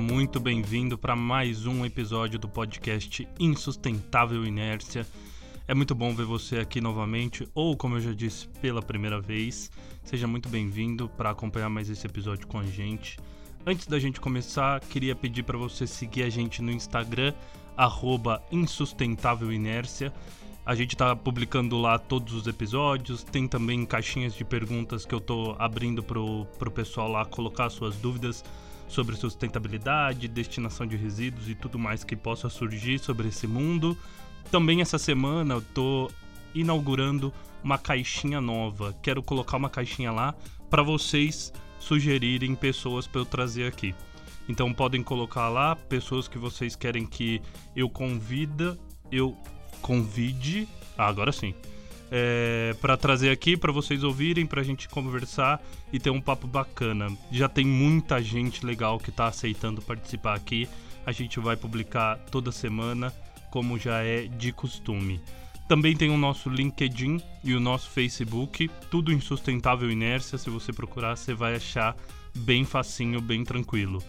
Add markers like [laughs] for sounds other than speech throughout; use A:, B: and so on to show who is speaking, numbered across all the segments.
A: muito bem-vindo para mais um episódio do podcast Insustentável Inércia. É muito bom ver você aqui novamente, ou como eu já disse, pela primeira vez. Seja muito bem-vindo para acompanhar mais esse episódio com a gente. Antes da gente começar, queria pedir para você seguir a gente no Instagram, insustentávelinércia. A gente está publicando lá todos os episódios, tem também caixinhas de perguntas que eu estou abrindo pro, pro pessoal lá colocar suas dúvidas sobre sustentabilidade, destinação de resíduos e tudo mais que possa surgir sobre esse mundo. Também essa semana eu tô inaugurando uma caixinha nova. Quero colocar uma caixinha lá para vocês sugerirem pessoas para eu trazer aqui. Então podem colocar lá pessoas que vocês querem que eu convida, eu convide, ah, agora sim, é, para trazer aqui para vocês ouvirem, para a gente conversar e ter um papo bacana. Já tem muita gente legal que está aceitando participar aqui. A gente vai publicar toda semana, como já é de costume. Também tem o nosso LinkedIn e o nosso Facebook, tudo em Sustentável Inércia. Se você procurar, você vai achar bem facinho, bem tranquilo.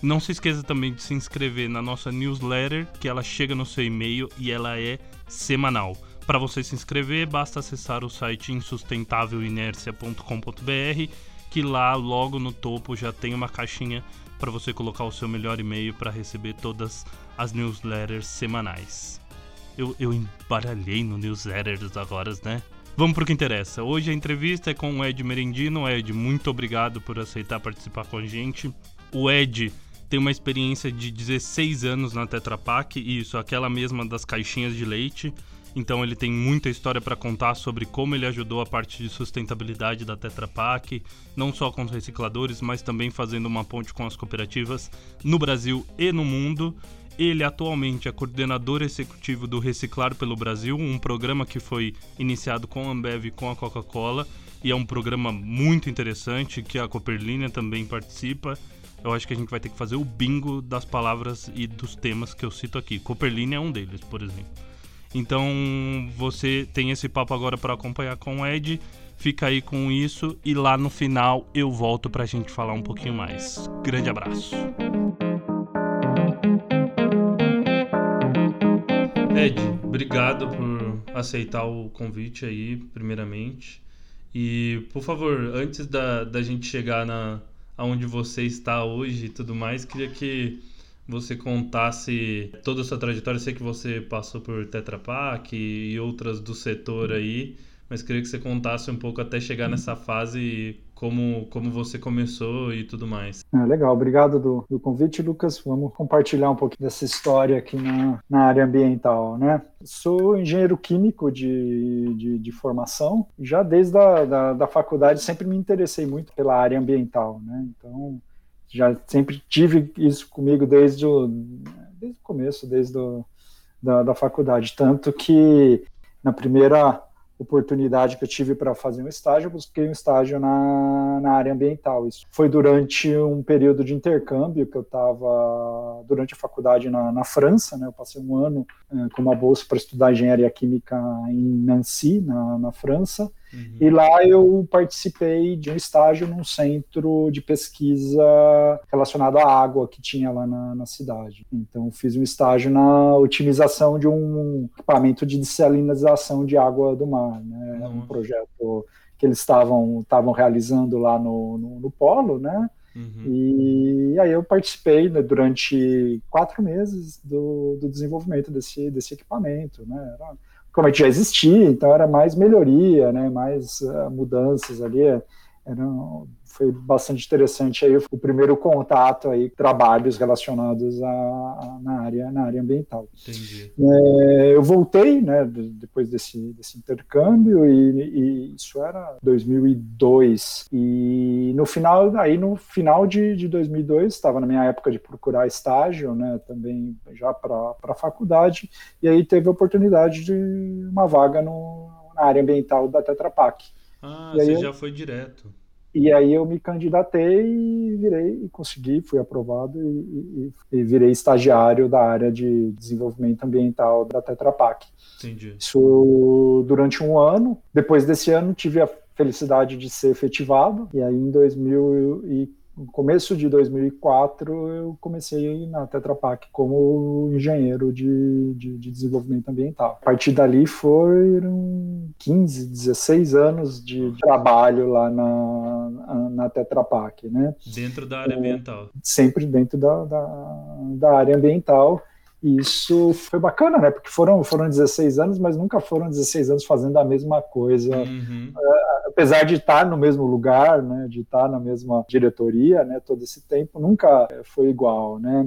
A: Não se esqueça também de se inscrever na nossa newsletter, que ela chega no seu e-mail e ela é semanal. Para você se inscrever, basta acessar o site insustentávelinércia.com.br, que lá logo no topo já tem uma caixinha para você colocar o seu melhor e-mail para receber todas as newsletters semanais. Eu, eu embaralhei no newsletters agora, né? Vamos para o que interessa. Hoje a entrevista é com o Ed Merendino. Ed, muito obrigado por aceitar participar com a gente. O Ed tem uma experiência de 16 anos na Tetra Pak, isso, aquela mesma das caixinhas de leite. Então ele tem muita história para contar sobre como ele ajudou a parte de sustentabilidade da Tetra Pak, não só com os recicladores, mas também fazendo uma ponte com as cooperativas no Brasil e no mundo. Ele atualmente é coordenador executivo do Reciclar pelo Brasil, um programa que foi iniciado com a Ambev e com a Coca-Cola, e é um programa muito interessante que a Cooperlínea também participa. Eu acho que a gente vai ter que fazer o bingo das palavras e dos temas que eu cito aqui. Cooperlínea é um deles, por exemplo. Então você tem esse papo agora para acompanhar com o Ed. Fica aí com isso e lá no final eu volto para a gente falar um pouquinho mais. Grande abraço. Ed, obrigado por aceitar o convite aí, primeiramente. E, por favor, antes da, da gente chegar na aonde você está hoje e tudo mais, queria que você contasse toda a sua trajetória. Eu sei que você passou por Tetra Pak e outras do setor aí, mas queria que você contasse um pouco até chegar nessa fase como, como você começou e tudo mais.
B: É, legal, obrigado do, do, convite, Lucas. Vamos compartilhar um pouquinho dessa história aqui na, na área ambiental, né? Sou engenheiro químico de, de, de formação, já desde a da, da faculdade sempre me interessei muito pela área ambiental, né? Então, já sempre tive isso comigo desde o, desde o começo, desde o, da, da faculdade. Tanto que na primeira oportunidade que eu tive para fazer um estágio, eu busquei um estágio na, na área ambiental. Isso foi durante um período de intercâmbio que eu estava durante a faculdade na, na França, né? Eu passei um ano eh, com uma bolsa para estudar engenharia química em Nancy, na, na França. Uhum. E lá eu participei de um estágio num centro de pesquisa relacionado à água que tinha lá na, na cidade. Então fiz um estágio na otimização de um equipamento de desalinização de água do mar, né? Uhum. Um projeto que eles estavam estavam realizando lá no, no, no polo, né? Uhum. E aí eu participei né, durante quatro meses do, do, desenvolvimento desse, desse equipamento, né? Era, como a gente já existia, então era mais melhoria, né, mais uh, mudanças ali, era, foi bastante interessante aí o primeiro contato aí trabalhos relacionados a, a na área na área ambiental. Entendi. É, eu voltei, né, depois desse, desse intercâmbio e, e, isso era 2002 e no final aí no final de, de 2002 estava na minha época de procurar estágio, né, também já para a faculdade e aí teve a oportunidade de uma vaga no, na área ambiental da Tetra Pak.
A: Ah, você já foi direto.
B: E aí eu me candidatei e virei e consegui, fui aprovado e, e, e, virei estagiário da área de desenvolvimento ambiental da Tetra Pak. Entendi. Isso durante um ano. Depois desse ano tive a felicidade de ser efetivado e aí em 2000 e no começo de 2004 eu comecei na Tetra Pak como engenheiro de, de, de, desenvolvimento ambiental. A partir dali foram 15, 16 anos de trabalho lá na, na Tetra Pak, né?
A: Dentro da área ambiental.
B: Sempre dentro da, da, da área ambiental. E isso foi bacana, né? Porque foram, foram 16 anos, mas nunca foram 16 anos fazendo a mesma coisa. Uhum. É, apesar de estar no mesmo lugar, né? De estar na mesma diretoria, né? Todo esse tempo, nunca foi igual, né?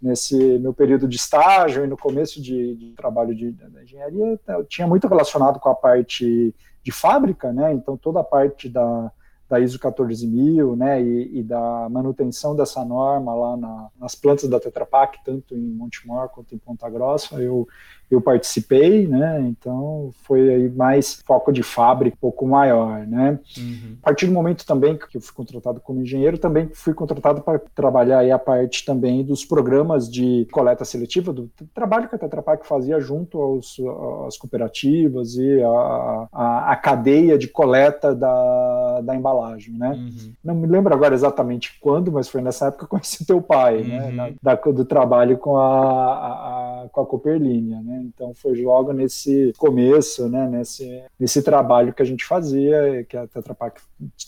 B: Nesse meu período de estágio e no começo de, de trabalho de, de engenharia, eu tinha muito relacionado com a parte de fábrica, né? Então toda a parte da da ISO 14000, né, e, e, da manutenção dessa norma lá na, nas plantas da Tetra Pak, tanto em Montemor quanto em Ponta Grossa, eu, eu participei, né? Então foi aí mais foco de fábrica, um pouco maior, né? Uhum. A partir do momento também que eu fui contratado como engenheiro, também fui contratado para trabalhar aí a parte também dos programas de coleta seletiva, do trabalho que a Tetra Pak fazia junto aos, às cooperativas e a, a, a, cadeia de coleta da, da embalagem, né? Uhum. Não me lembro agora exatamente quando, mas foi nessa época que eu conheci teu pai, né? uhum. né? Na, da, do trabalho com a, a, com a Cooperlinha, né? Então foi logo nesse começo, né, nesse, nesse trabalho que a gente fazia, que a Tetra Pak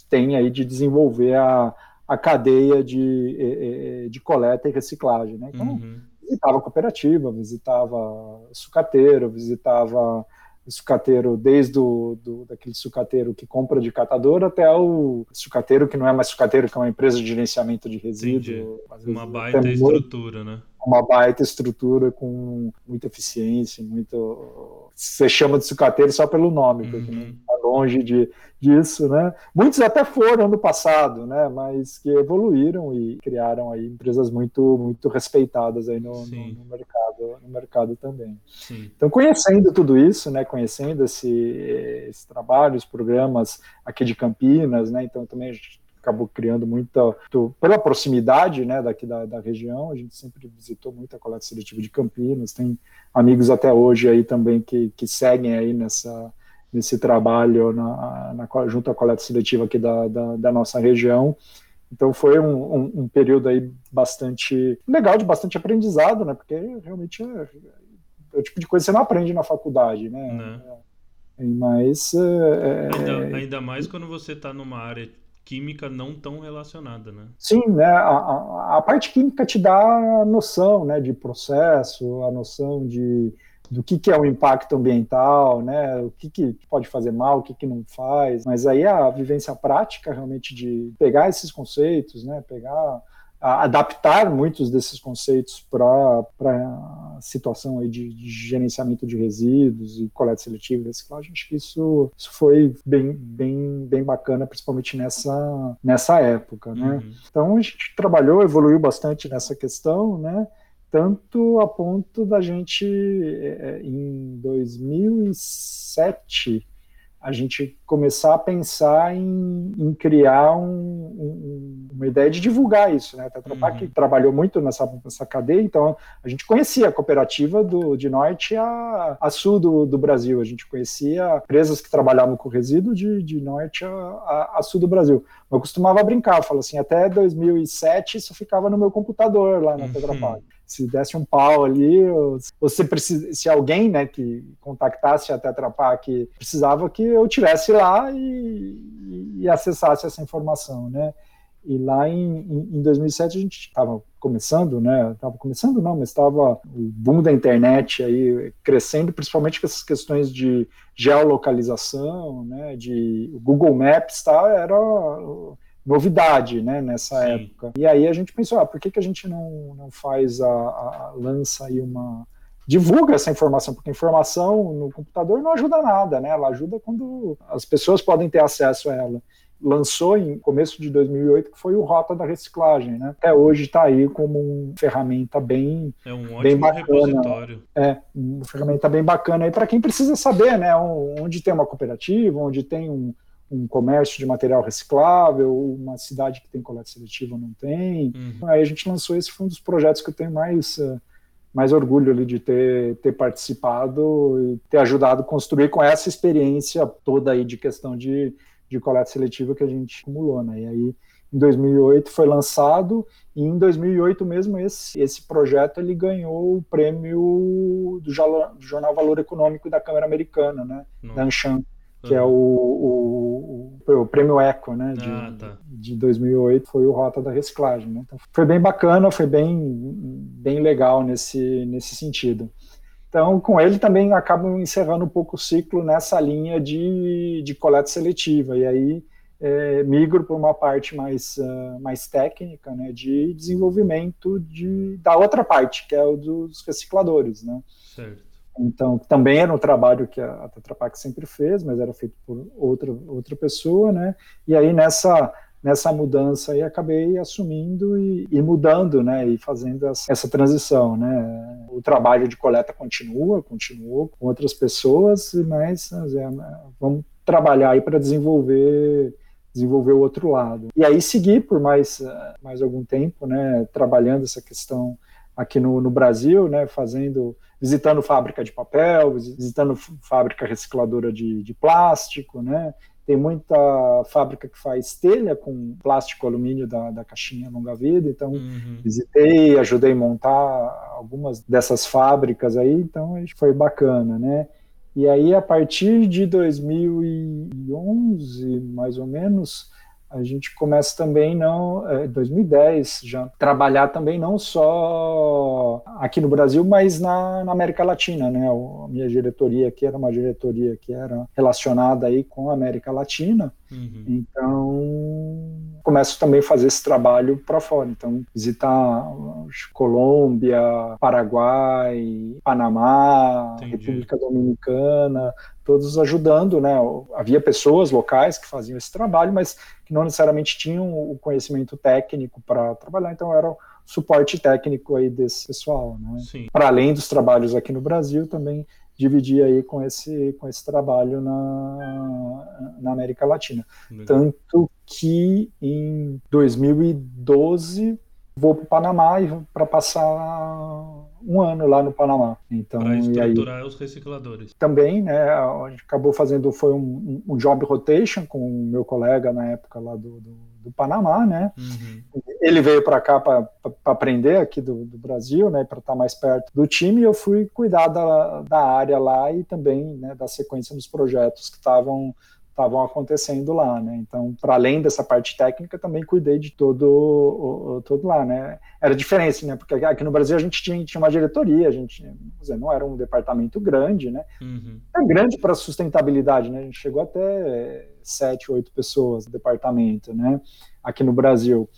B: tem aí de desenvolver a, a cadeia de, de coleta e reciclagem. Né? Então, uhum. visitava cooperativa, visitava sucateiro, visitava sucateiro desde o do, daquele sucateiro que compra de catador até o sucateiro que não é mais sucateiro, que é uma empresa de gerenciamento de resíduos.
A: Uma baita estrutura, né?
B: Uma baita estrutura com muita eficiência, muito. Você chama de sucateiro só pelo nome, porque uhum. não está longe de, disso, né? Muitos até foram no passado, né? Mas que evoluíram e criaram aí empresas muito muito respeitadas aí no, no, no mercado, no mercado também. Sim. Então conhecendo tudo isso, né? Conhecendo esse, esse trabalho, os programas aqui de Campinas, né? Então também a gente acabou criando muita pela proximidade né daqui da, da, região a gente sempre visitou muito a coleta seletiva de Campinas tem amigos até hoje aí também que, que seguem aí nessa nesse trabalho na, na, junto à coleta seletiva aqui da, da, da nossa região. Então foi um, um, um, período aí bastante legal, de bastante aprendizado, né? Porque realmente é, é o tipo de coisa que você não aprende na faculdade, né? Não. É, mas é,
A: é, ainda, ainda, mais quando você está numa área química não tão relacionada, né?
B: Sim, né? A, a, a parte química te dá a noção, né? De processo, a noção de do que, que é o impacto ambiental, né? O que, que pode fazer mal, o que, que não faz. Mas aí a vivência prática realmente de pegar esses conceitos, né? Pegar adaptar muitos desses conceitos para a situação aí de, de, gerenciamento de resíduos e coleta seletiva e reciclagem, acho que isso, isso foi bem, bem, bem bacana, principalmente nessa, nessa época, né? Uhum. Então a gente trabalhou, evoluiu bastante nessa questão, né? tanto a ponto da gente, é, em 2007, a gente começar a pensar em, em criar um, um, uma ideia de divulgar isso, né? Tetra Pak uhum. trabalhou muito nessa, nessa cadeia, então a gente conhecia a cooperativa do, de norte a, a sul do, do Brasil, a gente conhecia empresas que trabalhavam com resíduo de, de norte a, a, a sul do Brasil. Eu costumava brincar, eu falo assim, até 2007 isso ficava no meu computador lá na uhum. Tetra Pak se desse um pau ali, ou, ou se, se alguém né, que contactasse a Tetra Pak precisava que eu tivesse lá e, e acessasse essa informação, né? E lá em, em 2007 a gente estava começando, né? Estava começando não, mas estava o boom da internet aí crescendo, principalmente com essas questões de geolocalização, né? De Google Maps, tá? Era novidade, né, nessa Sim. época. E aí a gente pensou, ah, por que, que a gente não, não faz a, a lança aí uma divulga essa informação, porque informação no computador não ajuda nada, né? Ela ajuda quando as pessoas podem ter acesso a ela. Lançou em começo de 2008 que foi o Rota da Reciclagem, né? Até hoje está aí como uma ferramenta bem
A: é um ótimo
B: bem
A: bacana. repositório.
B: É, uma ferramenta bem bacana aí para quem precisa saber, né? Onde tem uma cooperativa, onde tem um, um comércio de material reciclável, uma cidade que tem coleta seletiva não tem. Uhum. Aí a gente lançou esse foi um dos projetos que eu tenho mais uh, mais orgulho ali de ter, ter participado e ter ajudado a construir com essa experiência toda aí de questão de, de coleta seletiva que a gente acumulou, né? E aí em 2008 foi lançado e em 2008 mesmo esse, esse projeto ele ganhou o prêmio do Jornal Valor Econômico da Câmara Americana, né, da Anshan, que é o, o, o, prêmio Eco, né, de, ah, tá. de 2008 foi o Rota da Reciclagem. Né? Então, foi bem bacana, foi bem, bem legal nesse, nesse sentido. Então, com ele também acabam encerrando um pouco o ciclo nessa linha de, de coleta seletiva. E aí é, migro para uma parte mais, uh, mais técnica, né, de desenvolvimento de, da outra parte, que é o dos recicladores, né. Certo. Então, também era um trabalho que a, a Tetra Pak sempre fez, mas era feito por outra, outra pessoa, né, e aí nessa, nessa mudança aí acabei assumindo e, e mudando, né, e fazendo essa, essa, transição, né. O trabalho de coleta continua, continuou com outras pessoas, mas é, vamos trabalhar aí para desenvolver desenvolver o outro lado. E aí segui por mais, mais algum tempo, né, trabalhando essa questão aqui no, no Brasil, né, fazendo, visitando fábrica de papel, visitando fábrica recicladora de, de plástico, né, tem muita fábrica que faz telha com plástico alumínio da, da caixinha longa-vida, então uhum. visitei, ajudei a montar algumas dessas fábricas aí, então foi bacana, né? E aí, a partir de 2011, mais ou menos, a gente começa também não, é, 2010 já trabalhar também não só aqui no Brasil, mas na, na, América Latina, né? A minha diretoria aqui era uma diretoria que era relacionada aí com a América Latina, uhum. então começo também a fazer esse trabalho para fora. Então, visitar Colômbia, Paraguai, Panamá, Entendi. República Dominicana, todos ajudando, né? Havia pessoas locais que faziam esse trabalho, mas que não necessariamente tinham o conhecimento técnico para trabalhar, então era o suporte técnico aí desse pessoal, né? Para além dos trabalhos aqui no Brasil, também dividir aí com esse, com esse trabalho na, na América Latina. Legal. Tanto que em 2012 vou para o Panamá para passar um ano lá no Panamá. Então,
A: para estruturar aí, os recicladores.
B: Também, né? A gente acabou fazendo foi um, um job rotation com o meu colega na época lá do, do, do Panamá, né? Uhum. Ele veio para cá para aprender aqui do, do Brasil, né? Para estar tá mais perto do time. E eu fui cuidar da, da área lá e também né, da sequência dos projetos que estavam estavam acontecendo lá, né? Então, para além dessa parte técnica, também cuidei de todo o, todo lá, né? Era diferente, né? Porque aqui no Brasil a gente tinha, tinha uma diretoria, a gente dizer, não era um departamento grande, né? Uhum. É grande para sustentabilidade, né? A gente chegou até sete, oito pessoas no departamento, né? Aqui no Brasil.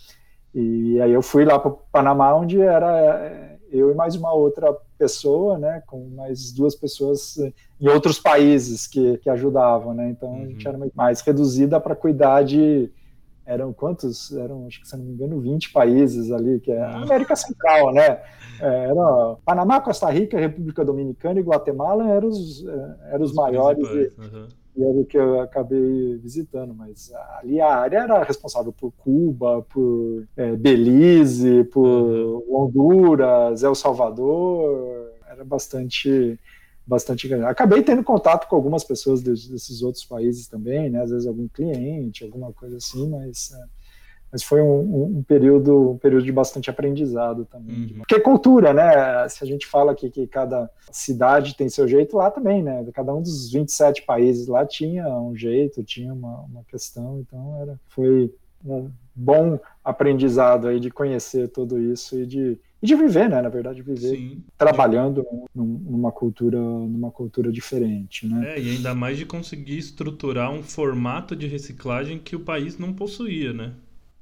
B: E aí eu fui lá para o Panamá, onde era eu e mais uma outra pessoa, né, com mais duas pessoas em outros países que, que ajudavam, né, então uhum. a gente uhum. era mais reduzida para cuidar de, eram quantos? Eram, acho que se não me engano, 20 países ali, que é a América Central, né, é, era Panamá, Costa Rica, República Dominicana e Guatemala eram os, é, eram os, os maiores uhum e era o que eu acabei visitando, mas ali a área era responsável por Cuba, por é, Belize, por uhum. Honduras, El Salvador, era bastante bastante grande. Acabei tendo contato com algumas pessoas desses outros países também, né? Às vezes algum cliente, alguma coisa assim, mas é, mas foi um, um, período um período de bastante aprendizado também. Uhum. Porque é cultura, né? Se a gente fala aqui que cada cidade tem seu jeito, lá também, né? Cada um dos 27 países lá tinha um jeito, tinha uma, uma questão, então era, foi um bom aprendizado aí de conhecer tudo isso e de, e de viver, né? Na verdade, viver Sim. trabalhando numa cultura, numa cultura diferente, né?
A: É, e ainda mais de conseguir estruturar um formato de reciclagem que o país não possuía, né?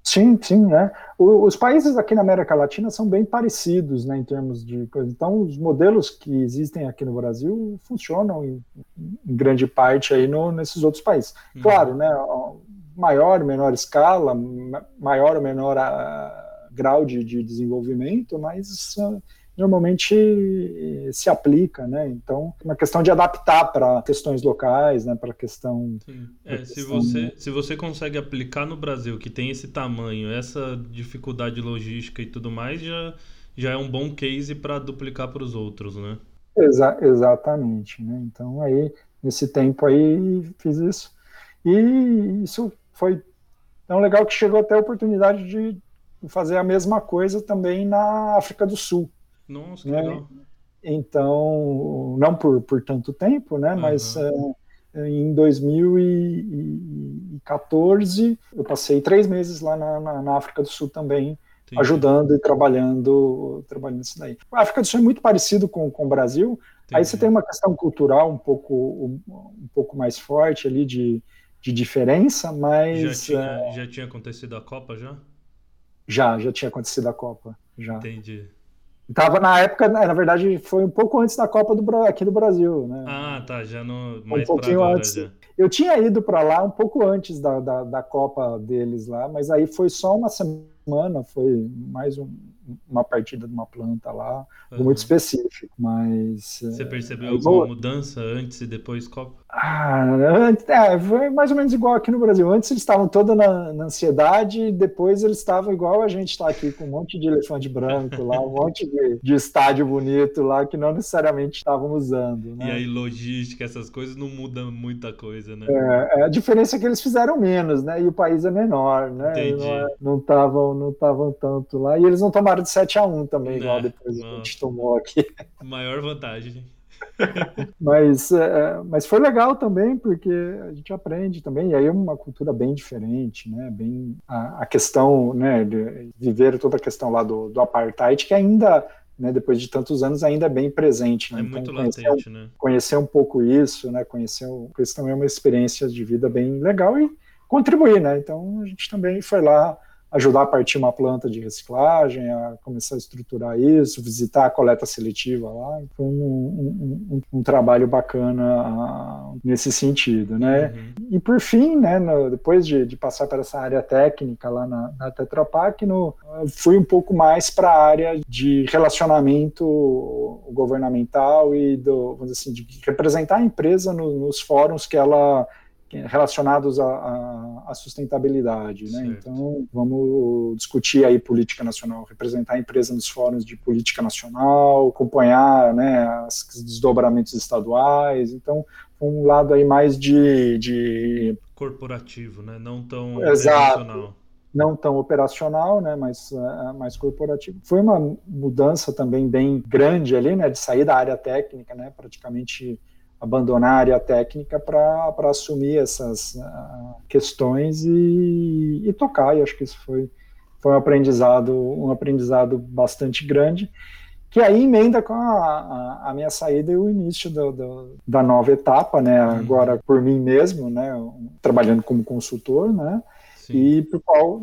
B: Sim, sim, né? os países aqui na América Latina são bem parecidos, né, em termos de coisa. Então, os modelos que existem aqui no Brasil funcionam em, em grande parte aí no, nesses outros países. Uhum. Claro, né? Maior ou menor escala, maior ou menor a, ah, grau de, de desenvolvimento, mas uh, normalmente eh, se aplica, né? Então, é uma questão de adaptar para questões locais, né? Para questão.
A: É, pra se questão... você se você consegue aplicar no Brasil, que tem esse tamanho, essa dificuldade logística e tudo mais, já já é um bom case para duplicar para os outros, né?
B: Exa exatamente, né? Então aí nesse tempo aí fiz isso e isso foi Então, legal que chegou até a oportunidade de fazer a mesma coisa também na África do Sul.
A: Nossa, né? legal.
B: Então, não por, por tanto tempo, né? Uhum. Mas é, em 2014 eu passei três meses lá na, na, na África do Sul também, Sim. ajudando e trabalhando, trabalhando isso daí. A África do Sul é muito parecido com, com o Brasil. Entendi. Aí você tem uma questão cultural um pouco, um, um pouco mais forte ali de, de diferença, mas.
A: Já tinha, é... já tinha acontecido a Copa já?
B: Já, já tinha acontecido a Copa. Já.
A: Entendi.
B: Tava na época, na verdade, foi um pouco antes da Copa do, aqui do Brasil, né?
A: Ah, tá, já no mais um pouquinho
B: agora, antes. Já. Eu tinha ido para lá um pouco antes da, da, da, Copa deles lá, mas aí foi só uma semana, foi mais um, uma partida de uma planta lá, uhum. muito específico, mas...
A: Você percebeu é, alguma mudança antes e depois Copa?
B: Ah, é, foi mais ou menos igual aqui no Brasil. Antes eles estavam toda na, na ansiedade, depois eles estavam igual a gente está aqui, com um monte de elefante branco lá, um monte de, de estádio bonito lá, que não necessariamente estavam usando. Né?
A: E aí logística, essas coisas não mudam muita coisa, né?
B: É, é, a diferença é que eles fizeram menos, né? E o país é menor, né?
A: Entendi.
B: Não estavam não não tanto lá. E eles não tomaram de 7 a 1 também, igual é, depois não. a gente tomou aqui. [laughs]
A: Maior vantagem. [laughs]
B: mas, é, mas foi legal também, porque a gente aprende também, e aí é uma cultura bem diferente, né? Bem, a, a questão, né, de viver toda a questão lá do, do apartheid, que ainda né, depois de tantos anos, ainda é bem presente.
A: Né? É então, muito latente,
B: um,
A: né?
B: Conhecer um pouco isso, né? Conhecer isso também é uma experiência de vida bem legal e contribuir, né? Então a gente também foi lá ajudar a partir uma planta de reciclagem, a começar a estruturar isso, visitar a coleta seletiva lá. Foi um, um, um, um trabalho bacana uh, nesse sentido, né? Uhum. E por fim, né, no, depois de, de, passar por essa área técnica lá na, na Tetra Pak, no, fui um pouco mais para a área de relacionamento governamental e do, vamos dizer assim, de representar a empresa no, nos fóruns que ela relacionados à, sustentabilidade. Né? Então, vamos discutir aí política nacional, representar a empresa nos fóruns de política nacional, acompanhar né, os desdobramentos estaduais. Então, um lado aí mais de, de...
A: corporativo, né? não tão
B: Exato. operacional não tão operacional, né, mas uh, mais corporativo. Foi uma mudança também bem grande ali, né, de sair da área técnica, né, praticamente abandonar a área técnica para assumir essas uh, questões e, e, tocar. E acho que isso foi, foi um aprendizado um aprendizado bastante grande que aí emenda com a, a, a minha saída e o início do, do, da nova etapa, né? Uhum. Agora por mim mesmo, né? Trabalhando como consultor, né? Sim. E por qual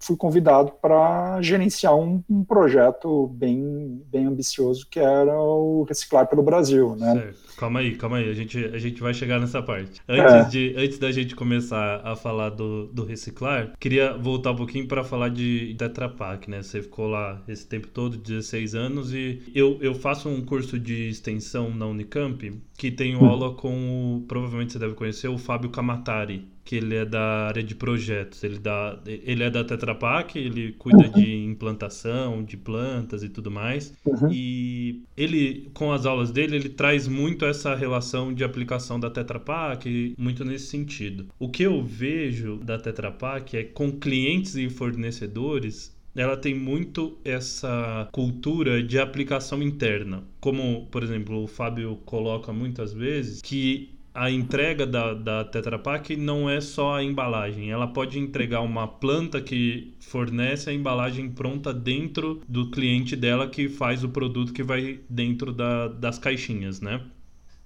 B: fui convidado para gerenciar um, um, projeto bem, bem ambicioso que era o Reciclar pelo Brasil, né?
A: Certo. Calma aí, calma aí, a gente, a gente vai chegar nessa parte. Antes, é. de, antes da gente começar a falar do, do reciclar, queria voltar um pouquinho para falar de Tetra Pak, né? Você ficou lá esse tempo todo, 16 anos, e eu, eu faço um curso de extensão na Unicamp que tenho hum. aula com, provavelmente você deve conhecer, o Fábio Kamatari que ele é da área de projetos. Ele, dá, ele é da Tetra Pak, ele cuida uhum. de implantação, de plantas e tudo mais. Uhum. E ele, com as aulas dele, ele traz muito essa relação de aplicação da Tetra Pak, muito nesse sentido. O que eu vejo da Tetra Pak é com clientes e fornecedores ela tem muito essa cultura de aplicação interna. Como, por exemplo, o Fábio coloca muitas vezes, que a entrega da, da Tetra Pak não é só a embalagem. Ela pode entregar uma planta que fornece a embalagem pronta dentro do cliente dela que faz o produto que vai dentro da, das caixinhas, né?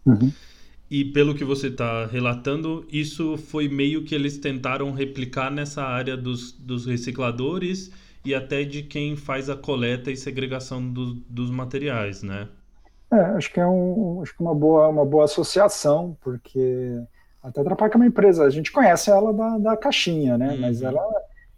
A: Uhum. E pelo que você está relatando, isso foi meio que eles tentaram replicar nessa área dos, dos recicladores e até de quem faz a coleta e segregação do, dos materiais, né?
B: É, acho que é um, acho que uma boa, uma boa associação, porque a Tetra Pak é uma empresa, a gente conhece ela da, da caixinha, né? Uhum. Mas ela,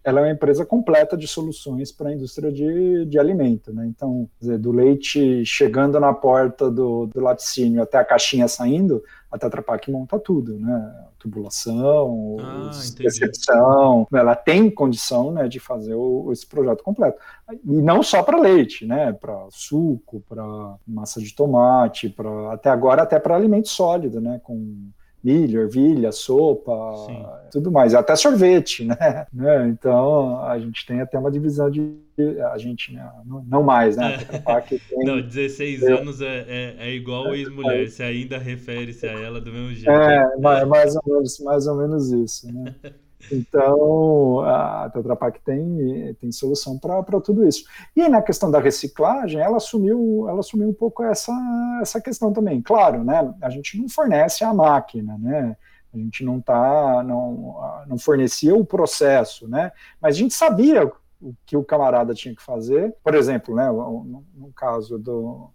B: ela é uma empresa completa de soluções para a indústria de, de alimento, né? Então, dizer, do leite chegando na porta do, do laticínio até a caixinha saindo, a Tetra Pak monta tudo, né? Tubulação, ah, recepção, ela tem condição né, de fazer o, esse projeto completo. E não só para leite, né? Para suco, para massa de tomate, para até agora até para alimento sólido, né? Com milho, ervilha, sopa, Sim. tudo mais, até sorvete, [laughs] né? né? Então a gente tem até uma divisão de a gente, né? não mais, né?
A: É. [laughs] Tem... Não, 16 anos é, é, é igual ex-mulher, você ainda refere-se a ela do mesmo jeito.
B: É, mais ou menos, mais ou menos isso, né? [laughs] Então, a Tetra Pak tem, tem solução para tudo isso. E na questão da reciclagem, ela assumiu, ela assumiu um pouco essa, essa questão também. Claro, né, a gente não fornece a máquina, né, a gente não, tá, não, não fornecia o processo, né, mas a gente sabia o que o camarada tinha que fazer. Por exemplo, né, no, no caso do,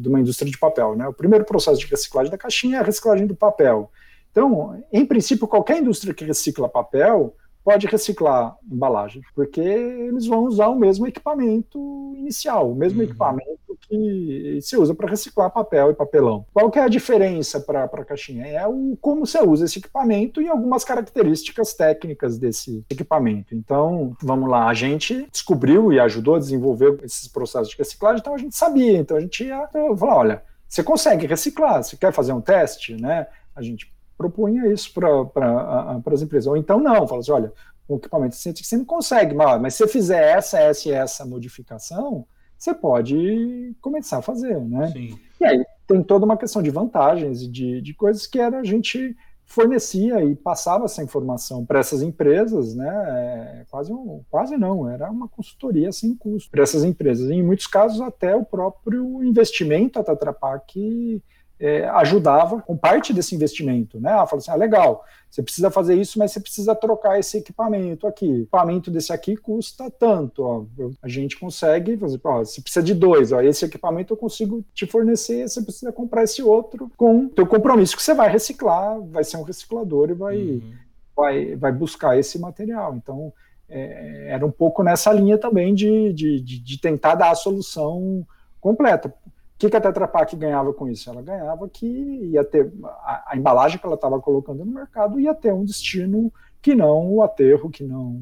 B: de uma indústria de papel, né, o primeiro processo de reciclagem da caixinha é a reciclagem do papel. Então, em princípio, qualquer indústria que recicla papel pode reciclar embalagem, porque eles vão usar o mesmo equipamento inicial, o mesmo uhum. equipamento que se usa para reciclar papel e papelão. Qual que é a diferença para a caixinha? É o como você usa esse equipamento e algumas características técnicas desse equipamento. Então, vamos lá, a gente descobriu e ajudou a desenvolver esses processos de reciclagem, então a gente sabia, então a gente ia falar, olha, você consegue reciclar, você quer fazer um teste, né? A gente propunha isso para as empresas. Ou então não, fala assim, olha, o equipamento científico você não consegue, mas se você fizer essa, essa e essa modificação, você pode começar a fazer, né? Sim. E aí tem toda uma questão de vantagens e de, de coisas que era a gente fornecia e passava essa informação para essas empresas, né? É, quase, um, quase não, era uma consultoria sem custo para essas empresas. E, em muitos casos, até o próprio investimento a Tetra Pak é, ajudava com parte desse investimento, né? Ela falou assim, ah, legal, você precisa fazer isso, mas você precisa trocar esse equipamento aqui. O equipamento desse aqui custa tanto, ó. A gente consegue fazer, ó, você precisa de dois, ó, esse equipamento eu consigo te fornecer, você precisa comprar esse outro com teu compromisso que você vai reciclar, vai ser um reciclador e vai, uhum. vai, vai buscar esse material. Então, é, era um pouco nessa linha também de, de, de, de tentar dar a solução completa que, que a Tetra Pak ganhava com isso? Ela ganhava que ia ter a, a embalagem que ela estava colocando no mercado ia ter um destino que não o aterro, que não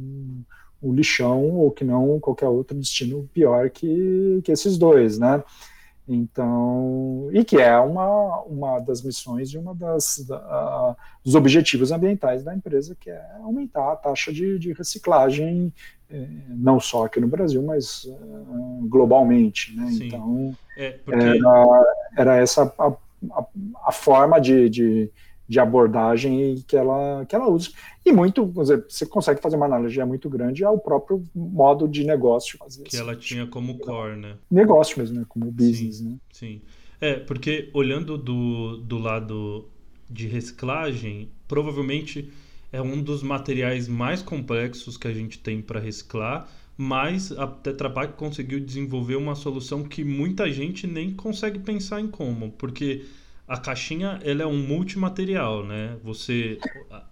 B: o lixão ou que não qualquer outro destino pior que, que esses dois, né? Então, e que é uma, uma das missões de uma das da, dos objetivos ambientais da empresa, que é aumentar a taxa de, de reciclagem, não só aqui no Brasil, mas uh, globalmente. Né? Então, é, porque... era, era essa a, a, a forma de, de de abordagem que ela, que ela usa. E muito, você consegue fazer uma analogia muito grande ao próprio modo de negócio.
A: Fazer que ela tinha como core, né?
B: Negócio mesmo, né? Como business,
A: sim,
B: né?
A: Sim. É, porque olhando do, do lado de reciclagem, provavelmente é um dos materiais mais complexos que a gente tem para reciclar, mas a Tetra Pak conseguiu desenvolver uma solução que muita gente nem consegue pensar em como, porque a caixinha ela é um multimaterial, né? Você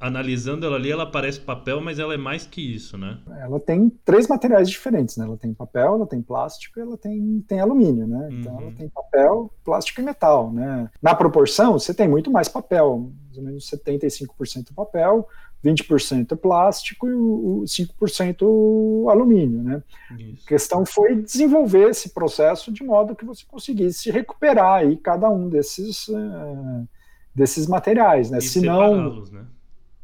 A: analisando ela ali, ela parece papel, mas ela é mais que isso, né?
B: Ela tem três materiais diferentes, né? Ela tem papel, ela tem plástico e ela tem, tem alumínio, né? Então uhum. ela tem papel, plástico e metal, né? Na proporção, você tem muito mais papel, mais ou menos 75% papel, 20% plástico e o 5% alumínio. Né? A questão foi desenvolver esse processo de modo que você conseguisse recuperar aí cada um desses, uh, desses materiais. Né?
A: E se não, né?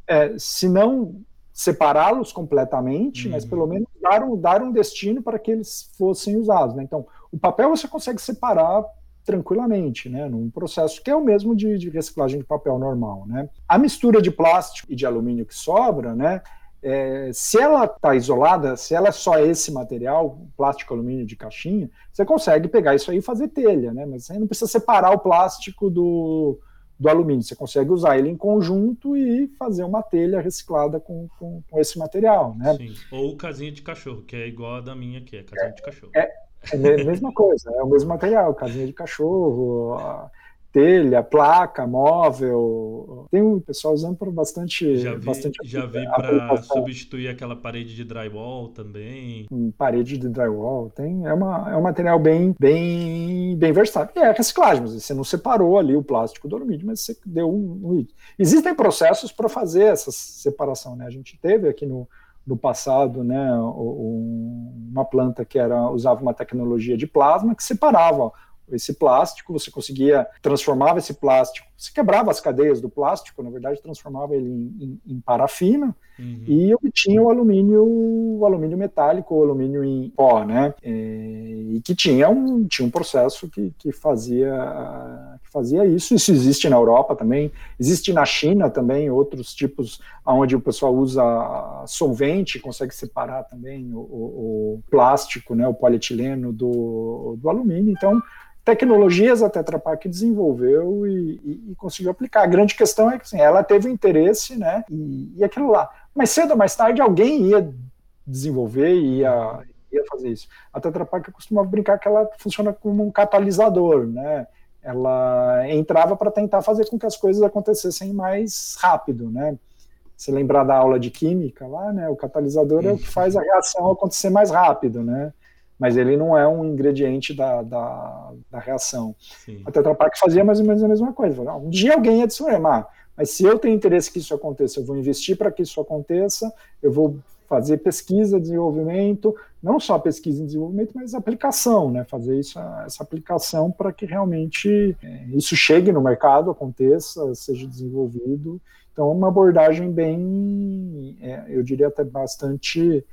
B: é, se não separá-los completamente, uhum. mas pelo menos dar um, dar um destino para que eles fossem usados. Né? Então, o papel você consegue separar tranquilamente, né, num processo que é o mesmo de, de reciclagem de papel normal, né. A mistura de plástico e de alumínio que sobra, né, é, se ela está isolada, se ela é só esse material, plástico, alumínio de caixinha, você consegue pegar isso aí e fazer telha, né? Mas você não precisa separar o plástico do, do alumínio, você consegue usar ele em conjunto e fazer uma telha reciclada com, com, com esse material, né? Sim.
A: Ou casinha de cachorro, que é igual a da minha aqui, é casinha é, de cachorro.
B: É, é a mesma coisa, é o mesmo material, casinha de cachorro, telha, placa, móvel. Tem um pessoal usando para bastante.
A: Já vi,
B: bastante
A: já vi para substituir aquela parede de drywall também.
B: Parede de drywall, tem. É, uma, é um material bem, bem, bem versátil. E é reciclagem, mas você não separou ali o plástico do alumínio, mas você deu um. um... Existem processos para fazer essa separação, né? A gente teve aqui no no passado, né, uma planta que era usava uma tecnologia de plasma que separava esse plástico, você conseguia transformava esse plástico, você quebrava as cadeias do plástico, na verdade transformava ele em, em, em parafina uhum. e obtinha o alumínio, o alumínio metálico, o alumínio em pó, né? É, e que tinha um, tinha um processo que, que fazia que fazia isso. Isso existe na Europa também, existe na China também outros tipos onde o pessoal usa solvente, consegue separar também o, o, o plástico, né, o polietileno do, do alumínio. Então tecnologias a Tetra Pak desenvolveu e, e, e, conseguiu aplicar. A grande questão é que assim, ela teve interesse, né? E, e, aquilo lá. Mas cedo ou mais tarde alguém ia desenvolver e ia, ia fazer isso. A Tetra Pak costumava brincar que ela funciona como um catalisador, né? Ela entrava para tentar fazer com que as coisas acontecessem mais rápido, né? Se lembrar da aula de química lá, né? O catalisador é o que faz a reação acontecer mais rápido, né? Mas ele não é um ingrediente da, da, da reação. Sim. A Tetra Pak fazia mais ou menos a mesma coisa. Um dia alguém ia dizer, mas se eu tenho interesse que isso aconteça, eu vou investir para que isso aconteça, eu vou fazer pesquisa, desenvolvimento, não só pesquisa e desenvolvimento, mas aplicação, né? Fazer isso, essa aplicação para que realmente é, isso chegue no mercado, aconteça, seja desenvolvido. Então, uma abordagem bem, é, eu diria até bastante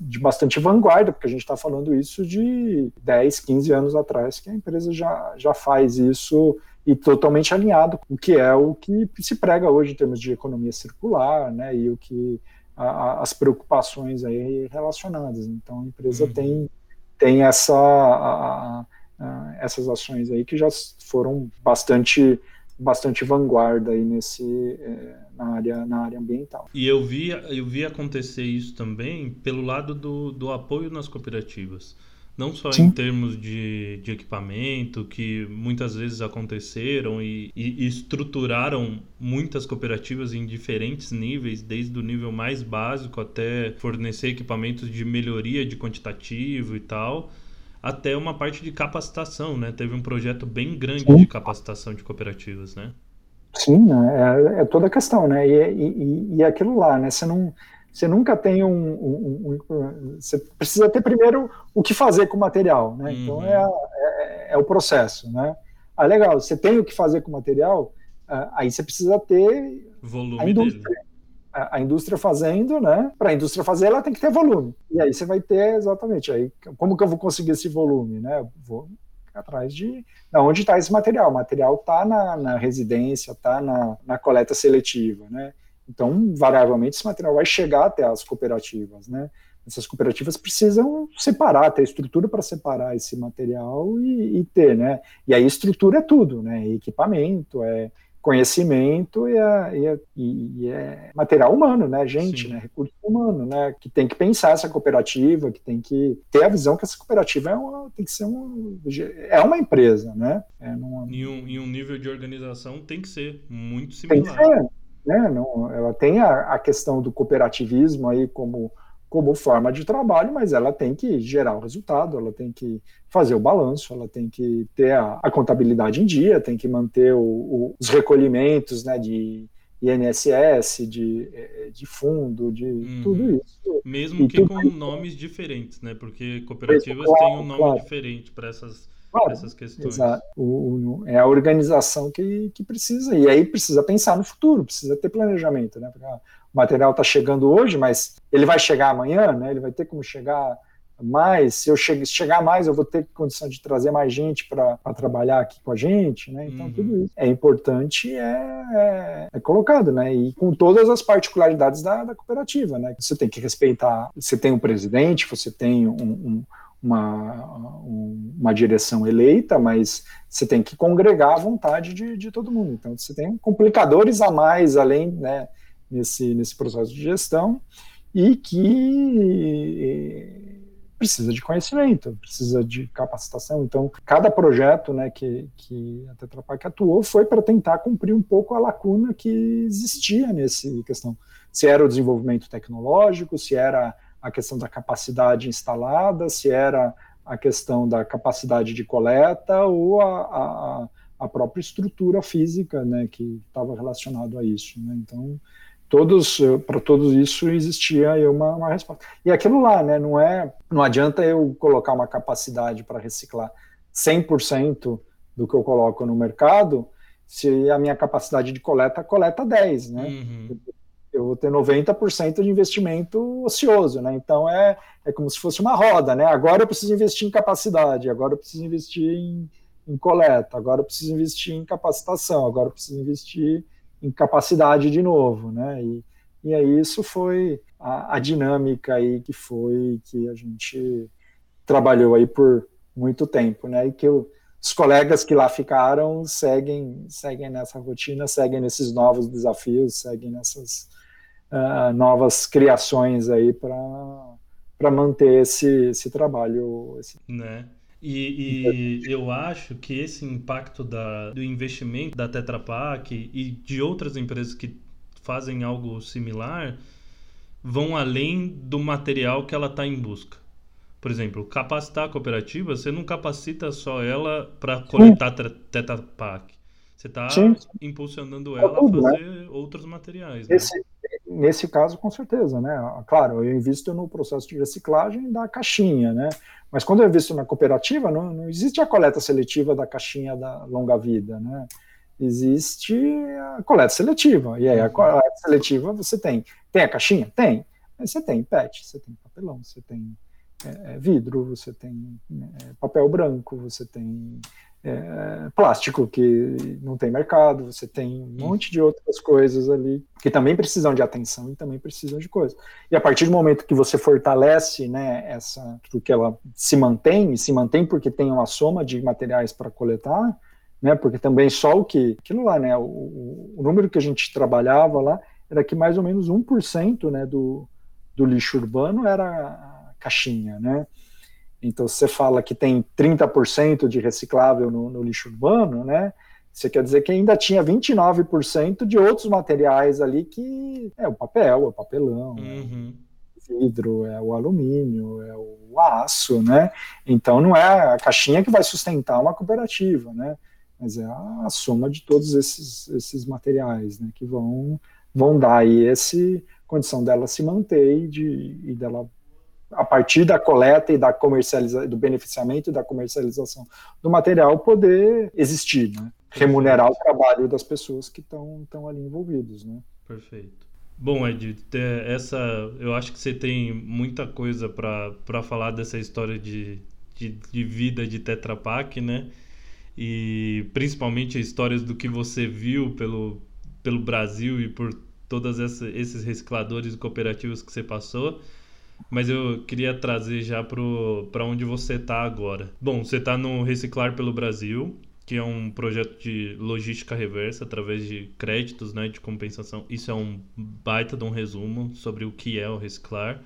B: de bastante vanguarda, porque a gente está falando isso de 10, 15 anos atrás, que a empresa já, já faz isso e totalmente alinhado com o que é o que se prega hoje em termos de economia circular, né, e o que a, as preocupações aí relacionadas. Então a empresa uhum. tem, tem essa, a, a, essas ações aí que já foram bastante bastante vanguarda aí nesse é, na área na área ambiental.
A: E eu vi eu vi acontecer isso também pelo lado do, do apoio nas cooperativas. Não só Sim. em termos de, de equipamento, que muitas vezes aconteceram e, e, estruturaram muitas cooperativas em diferentes níveis, desde o nível mais básico até fornecer equipamentos de melhoria de quantitativo e tal, até uma parte de capacitação, né? Teve um projeto bem grande Sim. de capacitação de cooperativas, né?
B: Sim, né? é, é toda a questão, né? E, e, e aquilo lá, né? Você não, você nunca tem um, um, um, Você precisa ter primeiro o que fazer com o material, né? Então, uhum. Então é, é, é, o processo, né? Ah, legal, você tem o que fazer com o material, ah, aí você precisa ter
A: volume a indústria. Dele
B: a, indústria fazendo, né? Para a indústria fazer, ela tem que ter volume. E aí você vai ter exatamente aí como que eu vou conseguir esse volume, né? vou atrás de, de onde está esse material. O material está na, na, residência, está na, na coleta seletiva, né? Então, variavelmente, esse material vai chegar até as cooperativas, né? Essas cooperativas precisam separar, ter estrutura para separar esse material e, e, ter, né? E aí estrutura é tudo, né? Equipamento, é conhecimento e é, e é, e é material humano, né, gente, né, recurso humano, né, que tem que pensar essa cooperativa, que tem que ter a visão que essa cooperativa é uma, tem que ser uma, é uma empresa, né. É
A: numa... em, um, em um nível de organização tem que ser muito similar.
B: Tem que ser, né, não, ela tem a, a questão do cooperativismo aí como como forma de trabalho, mas ela tem que gerar o resultado, ela tem que fazer o balanço, ela tem que ter a, a contabilidade em dia, tem que manter o, o, os recolhimentos né, de INSS, de, eh, de fundo, de uhum. tudo isso.
A: Mesmo e que com nomes diferentes, né? Porque cooperativas claro, têm um nome claro. diferente para essas, claro, essas questões.
B: O, é a organização que, que precisa, e aí precisa pensar no futuro, precisa ter planejamento, né? Porque, o material está chegando hoje, mas ele vai chegar amanhã, né? Ele vai ter como chegar mais. Se eu che chegar mais, eu vou ter condição de trazer mais gente para trabalhar aqui com a gente, né? Então, uhum. tudo isso é importante é, é, é, colocado, né? E com todas as particularidades da, da, cooperativa, né? Você tem que respeitar, você tem um presidente, você tem um, um uma, uma direção eleita, mas você tem que congregar a vontade de, de todo mundo. Então, você tem complicadores a mais, além, né? Nesse, nesse processo de gestão e que precisa de conhecimento, precisa de capacitação. Então, cada projeto né, que, que a Tetra Pak atuou foi para tentar cumprir um pouco a lacuna que existia nesse questão. Se era o desenvolvimento tecnológico, se era a questão da capacidade instalada, se era a questão da capacidade de coleta ou a, a, a própria estrutura física né, que estava relacionado a isso. Né? Então, todos eh, para todos isso existia uma, uma, resposta e aquilo lá né não é não adianta eu colocar uma capacidade para reciclar 100% do que eu coloco no mercado, se a minha capacidade de coleta coleta 10, né? Uhum. Eu vou ter 90% de investimento ocioso, né? Então é, é como se fosse uma roda, né? Agora eu preciso investir em capacidade, agora eu preciso investir em, em coleta, agora eu preciso investir em capacitação, agora eu preciso investir em capacidade de novo, né? E, e aí isso foi a, a dinâmica aí que foi que a gente trabalhou aí por muito tempo, né? E que eu, os colegas que lá ficaram seguem seguem nessa rotina, seguem nesses novos desafios, seguem nessas uh, novas criações aí para para manter esse, esse trabalho. Esse...
A: Né? E, e, eu acho que esse impacto da, do investimento da Tetra Pak e de outras empresas que fazem algo similar vão além do material que ela está em busca. Por exemplo, capacitar a cooperativa, você não capacita só ela para coletar Tetra Pak. Você está impulsionando ela a fazer outros materiais.
B: Né? Esse, nesse caso, com certeza, né? Claro, eu invisto no processo de reciclagem da caixinha, né? Mas quando eu invisto na cooperativa, não, não existe a coleta seletiva da caixinha da longa vida, né? Existe a coleta seletiva. E aí, a uhum. coleta seletiva você tem. Tem a caixinha? Tem. Mas você tem PET, você tem papelão, você tem é, é vidro, você tem é, papel branco, você tem é, plástico que não tem mercado, você tem um monte de outras coisas ali que também precisam de atenção e também precisam de coisas. E a partir do momento que você fortalece, né, essa, que ela se mantém, e se mantém porque tem uma soma de materiais para coletar, né, porque também só o que, aquilo lá, né, o, o número que a gente trabalhava lá era que mais ou menos 1%, né, do, do lixo urbano era caixinha, né, então, se você fala que tem 30% de reciclável no, no, lixo urbano, né? Você quer dizer que ainda tinha 29% de outros materiais ali que é o papel, é o papelão, uhum. é o vidro, é o alumínio, é o aço, né? Então não é a caixinha que vai sustentar uma cooperativa, né? Mas é a, a soma de todos esses, esses materiais, né? Que vão, vão dar aí essa condição dela se manter e, de, e dela a partir da coleta e da comercialização, do beneficiamento e da comercialização do material, poder existir, né? remunerar o trabalho das pessoas que estão ali envolvidos. Né?
A: Perfeito. Bom, Ed, essa, eu acho que você tem muita coisa para falar dessa história de, de, de, vida de Tetra Pak, né? E principalmente histórias do que você viu pelo, pelo Brasil e por todos esses recicladores e cooperativas que você passou. Mas eu queria trazer já para onde você está agora. Bom, você está no Reciclar pelo Brasil, que é um projeto de logística reversa através de créditos né, de compensação. Isso é um baita de um resumo sobre o que é o reciclar.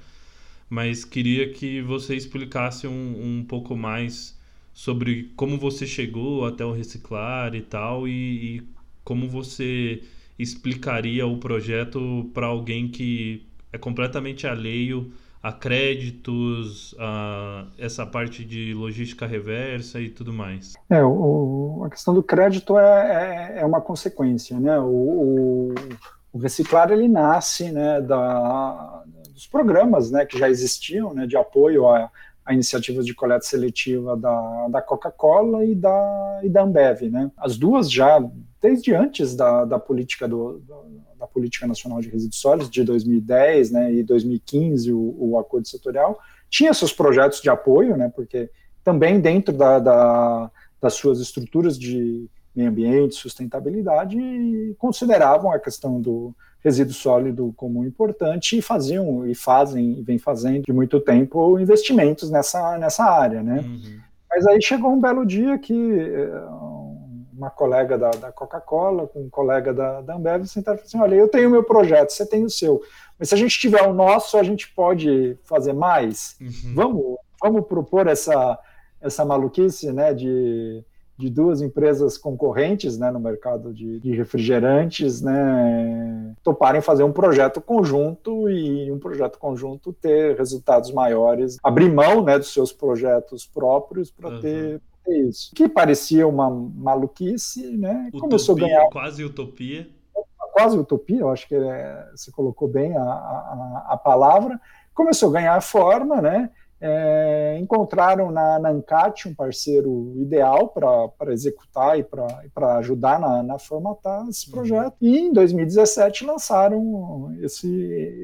A: Mas queria que você explicasse um, um pouco mais sobre como você chegou até o reciclar e tal, e, e como você explicaria o projeto para alguém que é completamente alheio a créditos, a essa parte de logística reversa e tudo mais?
B: É, o, a questão do crédito é, é, é uma consequência, né? O, o, o, reciclar ele nasce, né, da, dos programas, né, que já existiam, né, de apoio a, a iniciativas de coleta seletiva da, da Coca-Cola e da, e da Ambev, né? As duas já desde antes da, da política do, do Política Nacional de Resíduos Sólidos de 2010 né, e 2015, o, o acordo setorial, tinha seus projetos de apoio, né, porque também dentro da, da, das suas estruturas de meio ambiente, sustentabilidade, consideravam a questão do resíduo sólido como importante e faziam e fazem e vem fazendo de muito tempo investimentos nessa, nessa área, né? Uhum. Mas aí chegou um belo dia que eh, uma colega da, da Coca-Cola, com um colega da, da Ambev, sentaram e falaram assim, olha, eu tenho o meu projeto, você tem o seu, mas se a gente tiver o nosso, a gente pode fazer mais? Uhum. Vamos, vamos propor essa, essa maluquice, né, de, de duas empresas concorrentes, né, no mercado de, de refrigerantes, né, toparem fazer um projeto conjunto e um projeto conjunto ter resultados maiores, abrir mão, né, dos seus projetos próprios para uhum. ter isso. Que parecia uma maluquice, né?
A: Utopia, Começou a ganhar. Quase utopia.
B: Quase utopia, eu acho que é, você colocou bem a, a, a palavra. Começou a ganhar forma, né? É, encontraram na, na ANCAT um parceiro ideal para executar e para ajudar na, na formatar esse uhum. projeto. E em 2017 lançaram esse,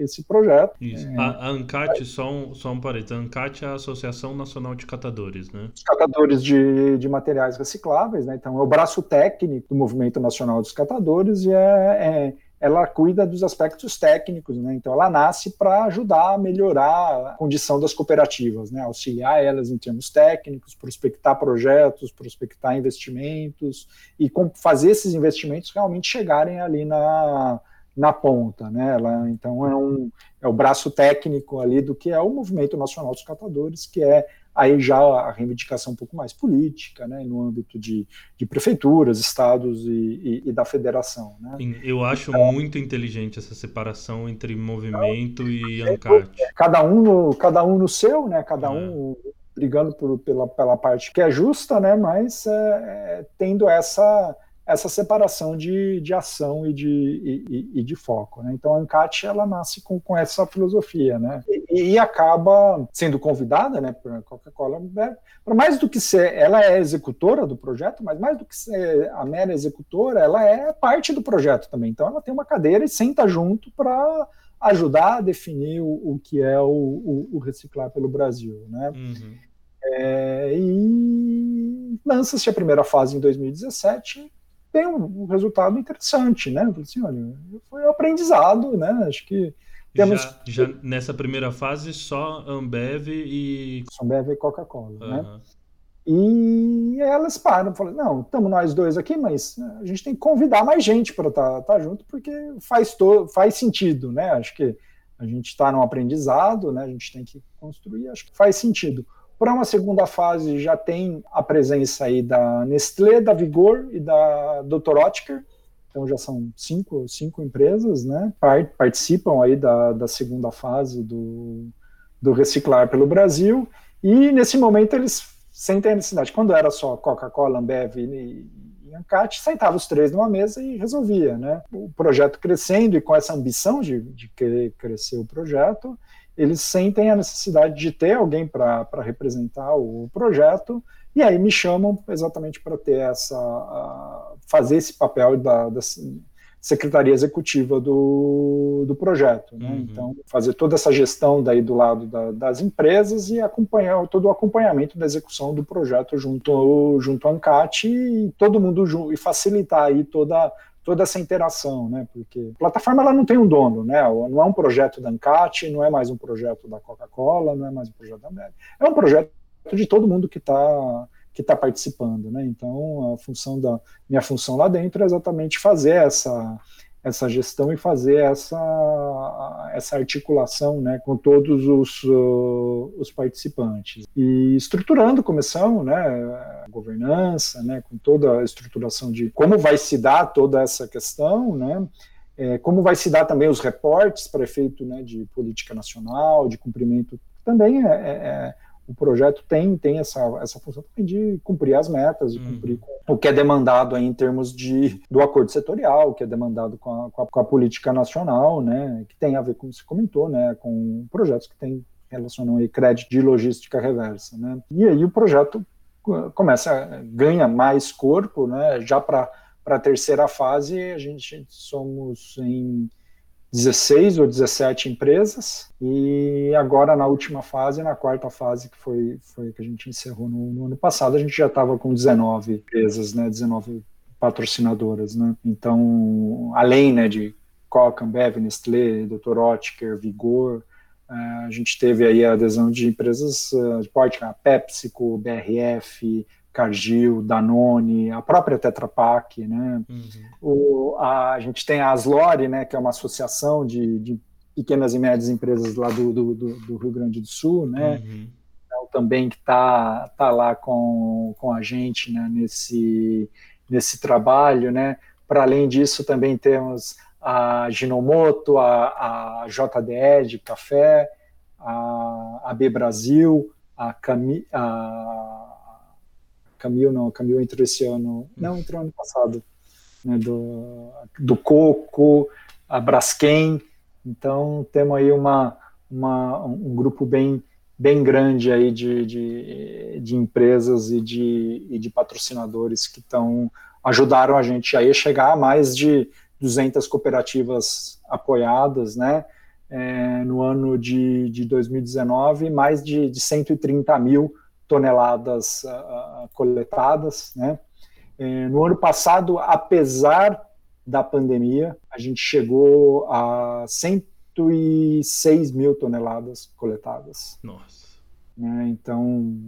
B: esse projeto.
A: Isso. É, a, a ANCAT, só um, só um parênteses, a ANCAT é a Associação Nacional de Catadores, né?
B: Catadores de, de materiais recicláveis, né? Então é o braço técnico do Movimento Nacional dos Catadores e é, é ela cuida dos aspectos técnicos, né? Então ela nasce para ajudar a melhorar a condição das cooperativas, né? Auxiliar elas em termos técnicos, prospectar projetos, prospectar investimentos e fazer esses investimentos realmente chegarem ali na, na ponta, né? Ela, então é um é o braço técnico ali do que é o Movimento Nacional dos Catadores, que é aí já a reivindicação um pouco mais política, né, no âmbito de, de prefeituras, estados e, e, e da federação. Né?
A: Eu acho então, muito inteligente essa separação entre movimento então, e ANCAT.
B: É, cada um no, cada um no seu, né, cada é. um brigando por, pela, pela parte que é justa, né, mas é, é tendo essa essa separação de, de ação e de, e, e de foco. Né? Então a ANCAT ela nasce com, com essa filosofia, né? E, e acaba sendo convidada, né, para Coca-Cola, para mais do que ser, ela é executora do projeto, mas mais do que ser a mera executora, ela é parte do projeto também. Então ela tem uma cadeira e senta junto para ajudar a definir o, o que é o, o, o, reciclar pelo Brasil, né? Uhum. É, e lança-se a primeira fase em 2017 tem um, resultado interessante, né? Assim, olha, foi um aprendizado, né? Acho que temos...
A: Já, já nessa primeira fase, só Ambev e...
B: Ambev e Coca-Cola, uhum. né? E elas param, falam, não, estamos nós dois aqui, mas a gente tem que convidar mais gente para estar tá, tá junto, porque faz, to, faz sentido, né? Acho que a gente está num aprendizado, né? A gente tem que construir, acho que faz sentido. Para uma segunda fase, já tem a presença aí da Nestlé, da Vigor e da Dr. Então já são cinco, cinco empresas, né? Participam aí da, da segunda fase do, do Reciclar pelo Brasil. E nesse momento eles sentem a necessidade. Quando era só Coca-Cola, Ambev e, Ancate, sentavam os três numa mesa e resolvia, né? O projeto crescendo e com essa ambição de, de crescer o projeto, eles sentem a necessidade de ter alguém para representar o projeto, e aí me chamam exatamente para ter essa. fazer esse papel da, da secretaria executiva do, do projeto. Né? Uhum. Então, fazer toda essa gestão daí do lado da, das empresas e acompanhar todo o acompanhamento da execução do projeto junto, junto ao ANCAT e todo mundo e facilitar aí toda toda essa interação, né? Porque a plataforma ela não tem um dono, né? Não é um projeto da Ancate, não é mais um projeto da Coca-Cola, não é mais um projeto da Ambev. É um projeto de todo mundo que está que está participando, né? Então a função da minha função lá dentro é exatamente fazer essa essa gestão e fazer essa, essa articulação né, com todos os, os participantes. E estruturando comissão, né, governança, né, com toda a estruturação de como vai se dar toda essa questão, né, é, como vai se dar também os reportes para efeito né, de política nacional, de cumprimento, também é, é, é o projeto tem, tem essa, essa função de cumprir as metas, de cumprir uhum. o que é demandado em termos de, do acordo setorial, o que é demandado com a, com a, com a política nacional, né, que tem a ver, como você comentou, né, com projetos que têm relacionam aí crédito de logística reversa, né? E aí o projeto começa ganha mais corpo, né? Já para a terceira fase a gente somos em 16 ou 17 empresas, e agora na última fase, na quarta fase, que foi, foi que a gente encerrou no, no ano passado, a gente já estava com 19 empresas, né, 19 patrocinadoras, né, então, além, né, de Coca, Ambev, Nestlé, Dr. Oetker, Vigor, a gente teve aí a adesão de empresas uh, de porte, a PepsiCo, BRF, Cargill, Danone, a própria Tetra Pak, né? Uhum. O, a, a, gente tem a Aslore, né, que é uma associação de, de pequenas e médias empresas lá do, do, do, Rio Grande do Sul, né? Uhum. Então, também que está tá lá com, com a gente né, nesse, nesse trabalho, né? Para além disso, também temos a Ginomoto, a, a JDE de café, a AB Brasil, a, Cami, a Camil não, Camil entrou esse ano, não, entrou ano passado, né, do, do Coco, a Braskem, então temos aí uma, uma, um grupo bem, bem grande aí de, de, de empresas e de, e de patrocinadores que estão ajudaram a gente aí a chegar a mais de 200 cooperativas apoiadas, né? É, no ano de, de 2019, mais de, de 130 mil toneladas uh, coletadas, né? É, no ano passado, apesar da pandemia, a gente chegou a 106 mil toneladas coletadas.
A: Nossa.
B: Né? Então,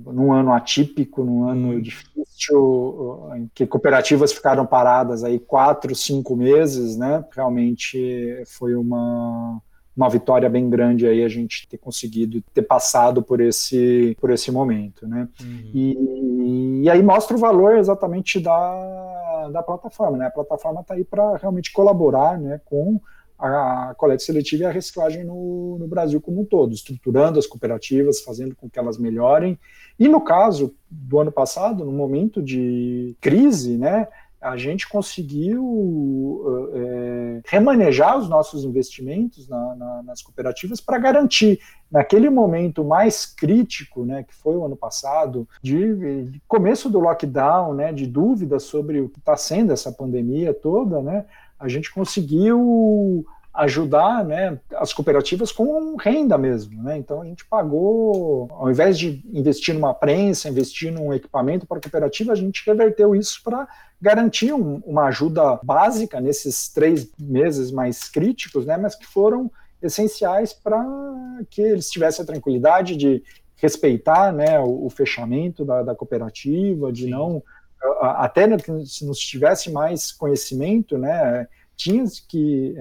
B: num ano atípico, num ano hum. difícil, em que cooperativas ficaram paradas aí quatro, cinco meses, né? Realmente foi uma uma vitória bem grande aí a gente ter conseguido ter passado por esse por esse momento, né? Uhum. E, e aí mostra o valor exatamente da, da plataforma, né? A plataforma está aí para realmente colaborar, né, com a coleta seletiva e a reciclagem no, no, Brasil como um todo, estruturando as cooperativas, fazendo com que elas melhorem. E no caso do ano passado, no momento de crise, né, a gente conseguiu é, remanejar os nossos investimentos na, na, nas cooperativas para garantir, naquele momento mais crítico, né, que foi o ano passado, de, de começo do lockdown, né, de dúvidas sobre o que está sendo essa pandemia toda, né, a gente conseguiu ajudar né, as cooperativas com renda mesmo. Né? Então a gente pagou, ao invés de investir numa prensa, investir num equipamento para a cooperativa, a gente reverteu isso para garantir um, uma ajuda básica nesses três meses mais críticos, né, mas que foram essenciais para que eles tivessem a tranquilidade de respeitar né, o, o fechamento da, da, cooperativa, de Sim. não até se não tivesse mais conhecimento, né, tinha que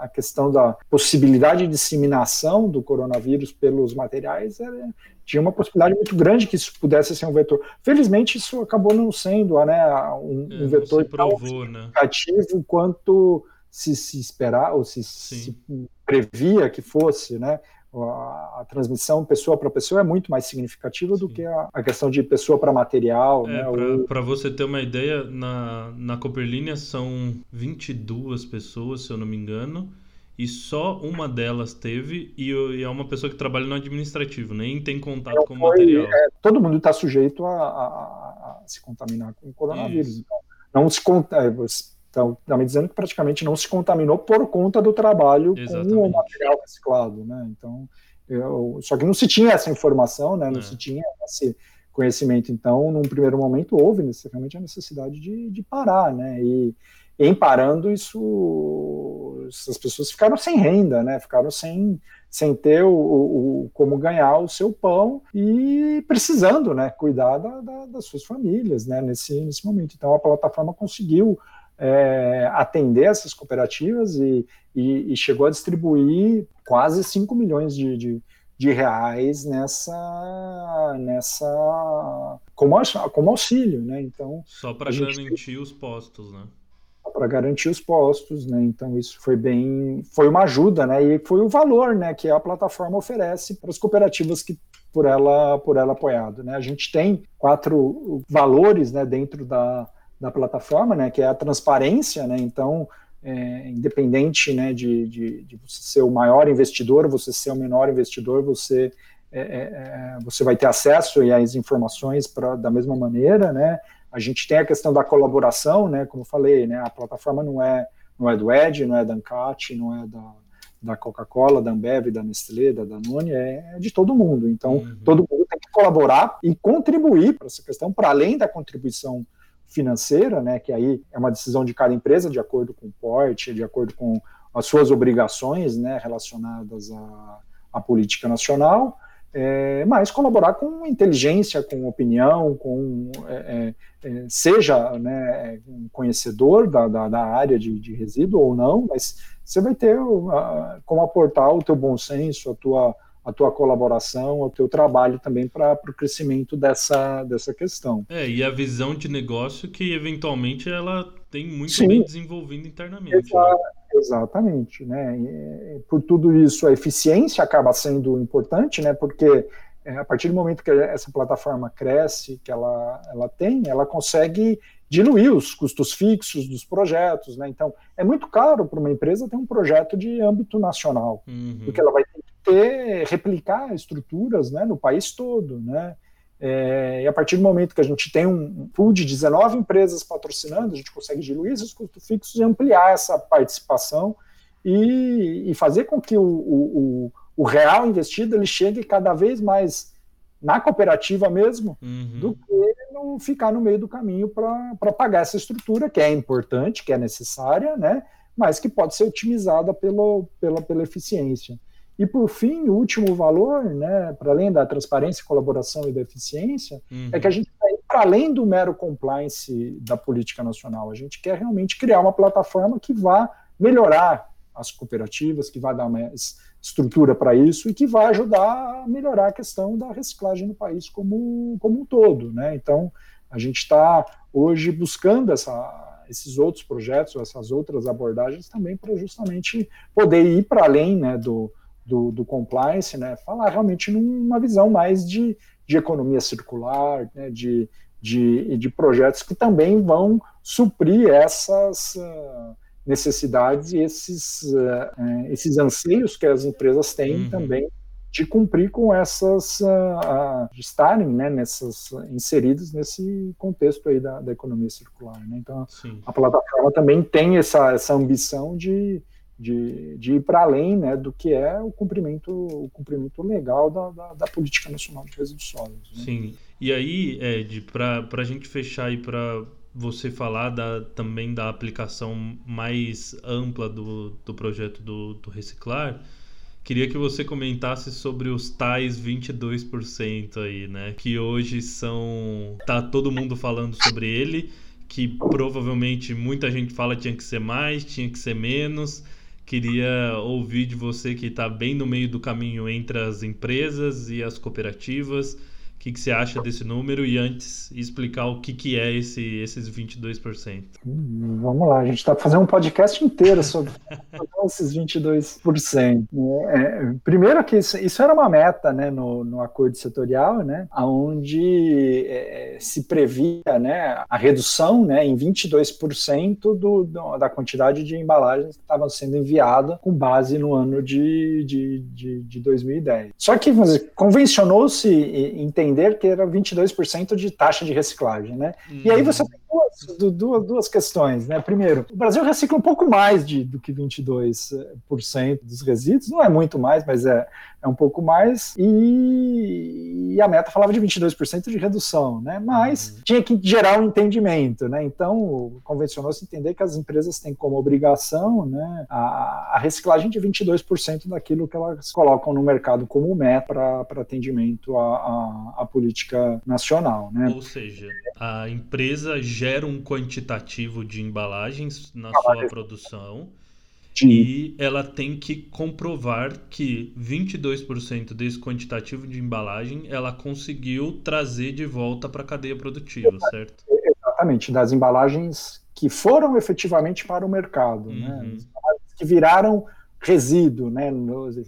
B: a questão da possibilidade de disseminação do coronavírus pelos materiais era, tinha uma possibilidade muito grande que isso pudesse ser um vetor. Felizmente isso acabou não sendo, né, um, é, um vetor
A: provou,
B: tão
A: né?
B: significativo né? quanto se, se esperar ou se, se, previa que fosse, né? A, a transmissão pessoa para pessoa é muito mais significativa do que a, a, questão de pessoa para material. É,
A: né? Para você ter uma ideia, na, na Cooperlínea são 22 pessoas, se eu não me engano, e só uma delas teve, e, e é uma pessoa que trabalha no administrativo, nem tem contato com o material. É,
B: todo mundo está sujeito a, a, se contaminar com o coronavírus. Isso. Então, não se é, então, está me dizendo que praticamente não se contaminou por conta do trabalho Exatamente. com o material reciclado, né? Então, eu, só que não se tinha essa informação, né? Não é. se tinha esse conhecimento. Então, num primeiro momento, houve necessariamente a necessidade de, de parar, né? E em parando, isso, as pessoas ficaram sem renda, né? Ficaram sem, sem ter o, o, como ganhar o seu pão e precisando, né? Cuidar da, da, das suas famílias, né? Nesse, nesse momento. Então, a plataforma conseguiu é, atender essas cooperativas e, e, e, chegou a distribuir quase 5 milhões de, de, de, reais nessa, nessa como, como auxílio, né? Então
A: só para garantir os postos, né?
B: Para garantir os postos, né? Então isso foi bem, foi uma ajuda, né? E foi o valor, né? Que a plataforma oferece para as cooperativas que por ela por ela apoiado, né? A gente tem quatro valores, né? Dentro da da plataforma, né, que é a transparência, né, então, é, independente, né, de, de, de, você ser o maior investidor, você ser o menor investidor, você, é, é, é você vai ter acesso às informações pra, da mesma maneira, né, a gente tem a questão da colaboração, né, como eu falei, né, a plataforma não é, não é do Ed, não é da Ancat, não é da, da Coca-Cola, da Ambev, da Nestlé, da Danone, é de todo mundo. Então, uhum. todo mundo tem que colaborar e contribuir para essa questão, para além da contribuição financeira, né, que aí é uma decisão de cada empresa, de acordo com o porte, de acordo com as suas obrigações né, relacionadas à, à política nacional, é, mas colaborar com inteligência, com opinião, com é, é, é seja né, um conhecedor da, da, da área de, de, resíduo ou não, mas você vai ter uh, como aportar o teu bom senso, a tua a tua colaboração, o teu trabalho também para o crescimento dessa, dessa questão.
A: É, e a visão de negócio que eventualmente ela tem muito Sim. bem desenvolvida internamente. Exa
B: né? Exatamente, né? E, por tudo isso, a eficiência acaba sendo importante, né? Porque é, a partir do momento que essa plataforma cresce, que ela, ela tem, ela consegue diluir os custos fixos dos projetos, né? Então, é muito caro para uma empresa ter um projeto de âmbito nacional, uhum. porque ela vai ter ter, replicar estruturas né, no país todo, né? É, e a partir do momento que a gente tem um pool de 19 empresas patrocinando, a gente consegue diluir esses custos fixos e ampliar essa participação e, e fazer com que o, o, o, real investido ele chegue cada vez mais na cooperativa mesmo, uhum. do que não ficar no meio do caminho para pagar essa estrutura, que é importante, que é necessária, né, mas que pode ser otimizada pelo, pela, pela eficiência. E por fim, o último valor, né, para além da transparência, colaboração e da eficiência, uhum. é que a gente está para além do mero compliance da política nacional. A gente quer realmente criar uma plataforma que vá melhorar as cooperativas, que vai dar mais estrutura para isso e que vai ajudar a melhorar a questão da reciclagem no país como, como um todo. Né? Então, a gente está hoje buscando essa, esses outros projetos, essas outras abordagens também para justamente poder ir para além né, do, do, do, compliance, né, falar realmente numa visão mais de, de economia circular, né, de, de, de projetos que também vão suprir essas uh, necessidades e esses, uh, esses anseios que as empresas têm uhum. também de cumprir com essas, uh, de estarem né, nessas, inseridas nesse contexto aí da, da economia circular. Né? Então, Sim. a plataforma também tem essa, essa ambição de, de, de ir para além né, do que é o cumprimento, o cumprimento legal da, da, da política nacional de resíduos sólidos.
A: Né? Sim. E aí, Ed, para a gente fechar e para você falar da, também da aplicação mais ampla do, do projeto do, do Reciclar, queria que você comentasse sobre os tais 22% aí, né? Que hoje são. tá todo mundo falando sobre ele, que provavelmente muita gente fala tinha que ser mais, tinha que ser menos. Queria ouvir de você que está bem no meio do caminho entre as empresas e as cooperativas que, que você acha desse número e antes explicar o que, que é esse, esses 22%.
B: Hum, vamos lá, a gente está fazendo um podcast inteiro sobre [laughs] esses 22%. É, primeiro que isso, isso, era uma meta né, no, no acordo setorial, né, onde é, se previa né, a redução né, em 22% do, do, da quantidade de embalagens que estavam sendo enviadas com base no ano de, de, de, de 2010. Só que convencionou-se entender entender que era 22% de taxa de reciclagem, né? Uhum. E aí você tem duas, duas, duas questões, né? Primeiro, o Brasil recicla um pouco mais de, do que 22% dos resíduos, não é muito mais, mas é, é um pouco mais, e, e a meta falava de 22% de redução, né? Mas uhum. tinha que gerar um entendimento, né? Então, convencionou-se entender que as empresas têm como obrigação, né, a, a reciclagem de 22% daquilo que elas colocam no mercado como meta para atendimento à, à, à política nacional, né?
A: Ou seja, a empresa gera um quantitativo de embalagens na sua produção Sim. E ela tem que comprovar que 22% desse quantitativo de embalagem ela conseguiu trazer de volta para a cadeia produtiva, certo?
B: Exatamente, das embalagens que foram efetivamente para o mercado, né? uhum. né? que viraram resíduo, né,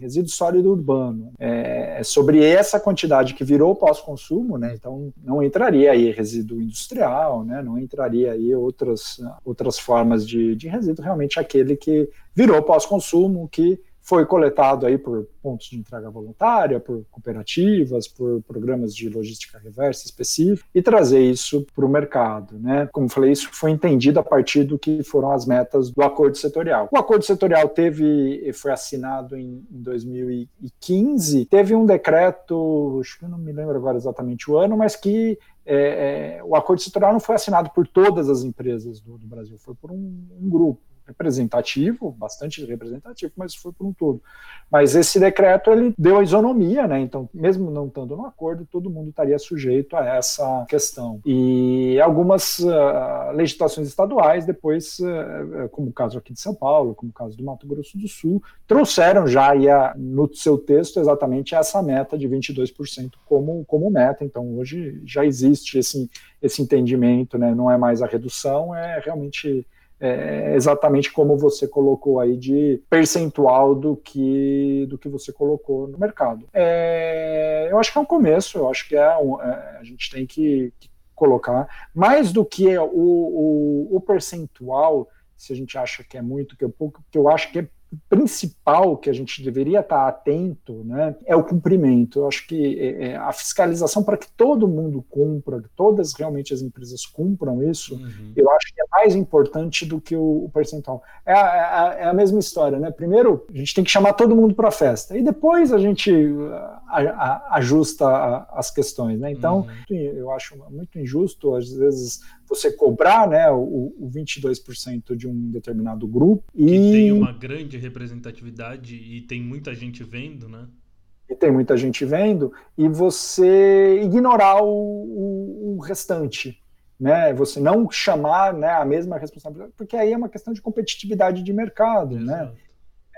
B: resíduo sólido urbano. É, sobre essa quantidade que virou pós-consumo, né, então não entraria aí resíduo industrial, né, não entraria aí outras, outras formas de, de resíduo, realmente aquele que virou pós-consumo, que foi coletado aí por pontos de entrega voluntária, por cooperativas, por programas de logística reversa específica e trazer isso para o mercado, né? Como falei, isso foi entendido a partir do que foram as metas do acordo setorial. O acordo setorial teve, foi assinado em, em 2015, teve um decreto, acho que eu não me lembro agora exatamente o ano, mas que é, é, o acordo setorial não foi assinado por todas as empresas do, do Brasil, foi por um, um grupo representativo, bastante representativo, mas foi por um todo. Mas esse decreto ele deu a isonomia, né? Então, mesmo não estando no acordo, todo mundo estaria sujeito a essa questão. E algumas uh, legislações estaduais, depois, uh, como o caso aqui de São Paulo, como o caso do Mato Grosso do Sul, trouxeram já a, no seu texto exatamente essa meta de 22% como, como meta. Então, hoje já existe esse, esse entendimento, né? Não é mais a redução, é realmente é, exatamente como você colocou aí de percentual do que do que você colocou no mercado. É, eu acho que é um começo, eu acho que é, um, é a gente tem que, que, colocar mais do que o, o, o, percentual, se a gente acha que é muito, que é pouco, que eu acho que é principal que a gente deveria estar atento né, é o cumprimento. Eu acho que é, é a fiscalização para que todo mundo cumpra, que todas realmente as empresas cumpram isso, uhum. eu acho que é mais importante do que o, o percentual. É a, é, é a, mesma história, né? Primeiro, a gente tem que chamar todo mundo para a festa, e depois a gente a, a, ajusta as questões. Né? Então, uhum. eu acho muito injusto, às vezes, você cobrar né, o, o 22% de um determinado grupo.
A: Que e... tem uma grande representatividade e tem muita gente vendo, né?
B: E tem muita gente vendo, e você ignorar o, o, o restante. Né, você não chamar né, a mesma responsabilidade, porque aí é uma questão de competitividade de mercado, né? Exato.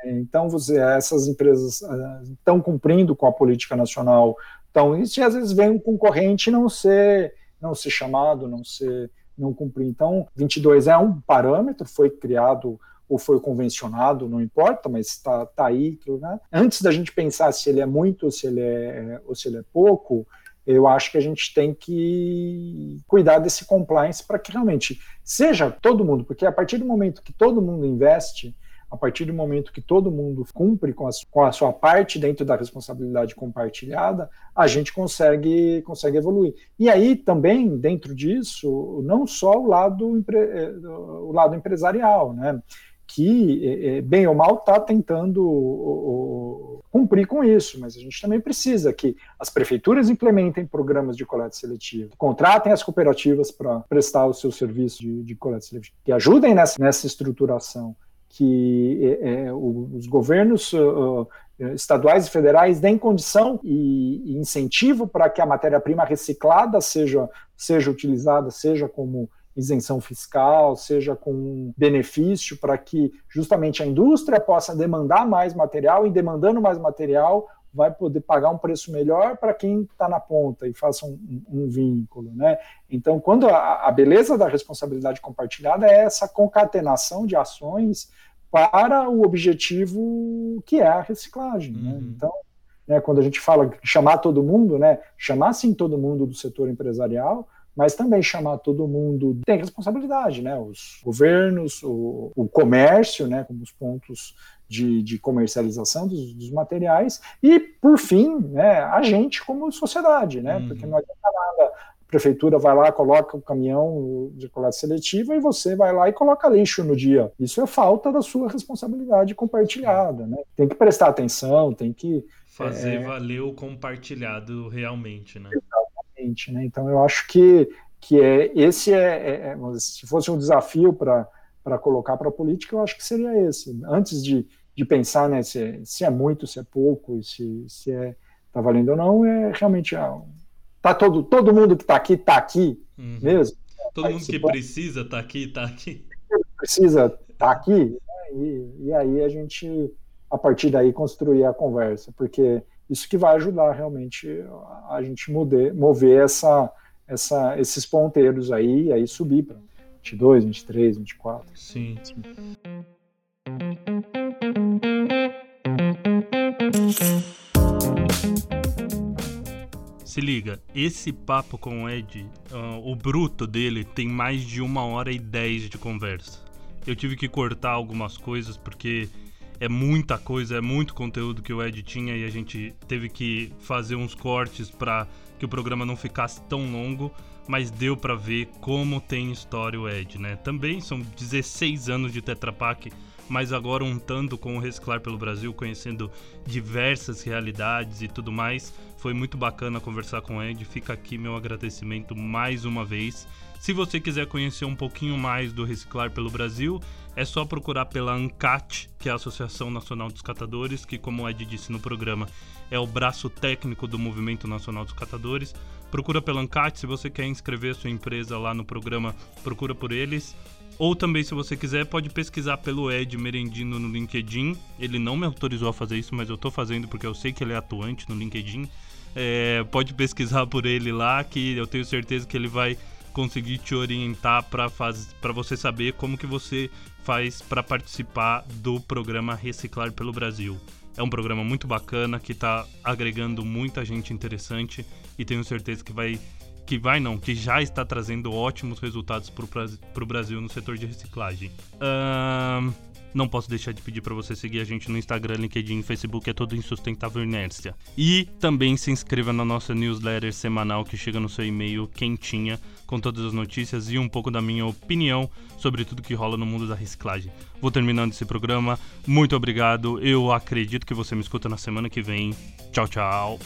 B: né? Então, você, essas empresas uh, estão cumprindo com a política nacional, então isso às vezes vem um concorrente não ser não ser chamado, não ser não cumprir. Então, 22 é um parâmetro, foi criado ou foi convencionado, não importa, mas está tá aí. Né? Antes da gente pensar se ele é muito se ele é, ou se ele é pouco, eu acho que a gente tem que cuidar desse compliance para que realmente seja todo mundo, porque a partir do momento que todo mundo investe, a partir do momento que todo mundo cumpre com a, com a, sua parte dentro da responsabilidade compartilhada, a gente consegue, consegue evoluir. E aí também, dentro disso, não só o lado, eh, o lado empresarial, né? Que, eh, eh, bem ou mal, está tentando cumprir com isso, mas a gente também precisa que as prefeituras implementem programas de coleta seletiva, contratem as cooperativas para prestar o seu serviço de, de coleta seletiva, que ajudem nessa, nessa estruturação que é, é os governos uh, estaduais e federais deem condição e, e incentivo para que a matéria-prima reciclada seja, seja utilizada, seja como isenção fiscal, seja com benefício para que justamente a indústria possa demandar mais material e demandando mais material vai poder pagar um preço melhor para quem está na ponta e faça um, um, vínculo, né? Então, quando a, a, beleza da responsabilidade compartilhada é essa concatenação de ações para o objetivo que é a reciclagem, né? uhum. né? Então, né, quando a gente fala chamar todo mundo, né? Chamar sim todo mundo do setor empresarial, mas também chamar todo mundo tem responsabilidade, né? Os governos, o, o comércio, né? Como os pontos de, de comercialização dos, dos, materiais e, por fim, né, a gente como sociedade, né, uhum. porque não adianta nada a prefeitura vai lá, coloca o caminhão de coleta seletiva e você vai lá e coloca lixo no dia. Isso é falta da sua responsabilidade compartilhada, né? Tem que prestar atenção, tem que
A: fazer é... valer o compartilhado realmente, né?
B: Né? Então eu acho que que é esse é, é, é se fosse um desafio para para colocar para a política, eu acho que seria esse. Antes de de pensar né, se, se é muito, se é pouco, se, se é tá valendo ou não, é realmente ah, tá todo, todo mundo que está aqui está aqui uhum. mesmo.
A: Todo mundo que precisa está aqui, está aqui.
B: Precisa estar tá aqui, né? e, e aí a gente, a partir daí, construir a conversa, porque isso que vai ajudar realmente a gente mover, mover essa, essa, esses ponteiros aí, e aí subir para 22, 23, 24.
A: Sim. Se liga, esse papo com o Ed, uh, o bruto dele tem mais de uma hora e dez de conversa. Eu tive que cortar algumas coisas porque é muita coisa, é muito conteúdo que o Ed tinha e a gente teve que fazer uns cortes para que o programa não ficasse tão longo, mas deu para ver como tem história o Ed, né? Também são 16 anos de Tetra Pak mas agora tanto com o Reciclar pelo Brasil, conhecendo diversas realidades e tudo mais. Foi muito bacana conversar com o Ed. Fica aqui meu agradecimento mais uma vez. Se você quiser conhecer um pouquinho mais do Reciclar pelo Brasil, é só procurar pela ANCAT, que é a Associação Nacional dos Catadores, que, como o Ed disse no programa, é o braço técnico do Movimento Nacional dos Catadores. Procura pela ANCAT, se você quer inscrever sua empresa lá no programa, procura por eles. Ou também, se você quiser, pode pesquisar pelo Ed Merendino no LinkedIn. Ele não me autorizou a fazer isso, mas eu tô fazendo porque eu sei que ele é atuante no LinkedIn. É, pode pesquisar por ele lá, que eu tenho certeza que ele vai conseguir te orientar para você saber como que você faz para participar do programa Reciclar pelo Brasil. É um programa muito bacana que está agregando muita gente interessante e tenho certeza que vai que vai não, que já está trazendo ótimos resultados para o Brasil no setor de reciclagem. Uh, não posso deixar de pedir para você seguir a gente no Instagram, LinkedIn, Facebook, é todo Insustentável Inércia. E também se inscreva na nossa newsletter semanal que chega no seu e-mail quentinha, com todas as notícias e um pouco da minha opinião sobre tudo que rola no mundo da reciclagem. Vou terminando esse programa. Muito obrigado. Eu acredito que você me escuta na semana que vem. Tchau, tchau.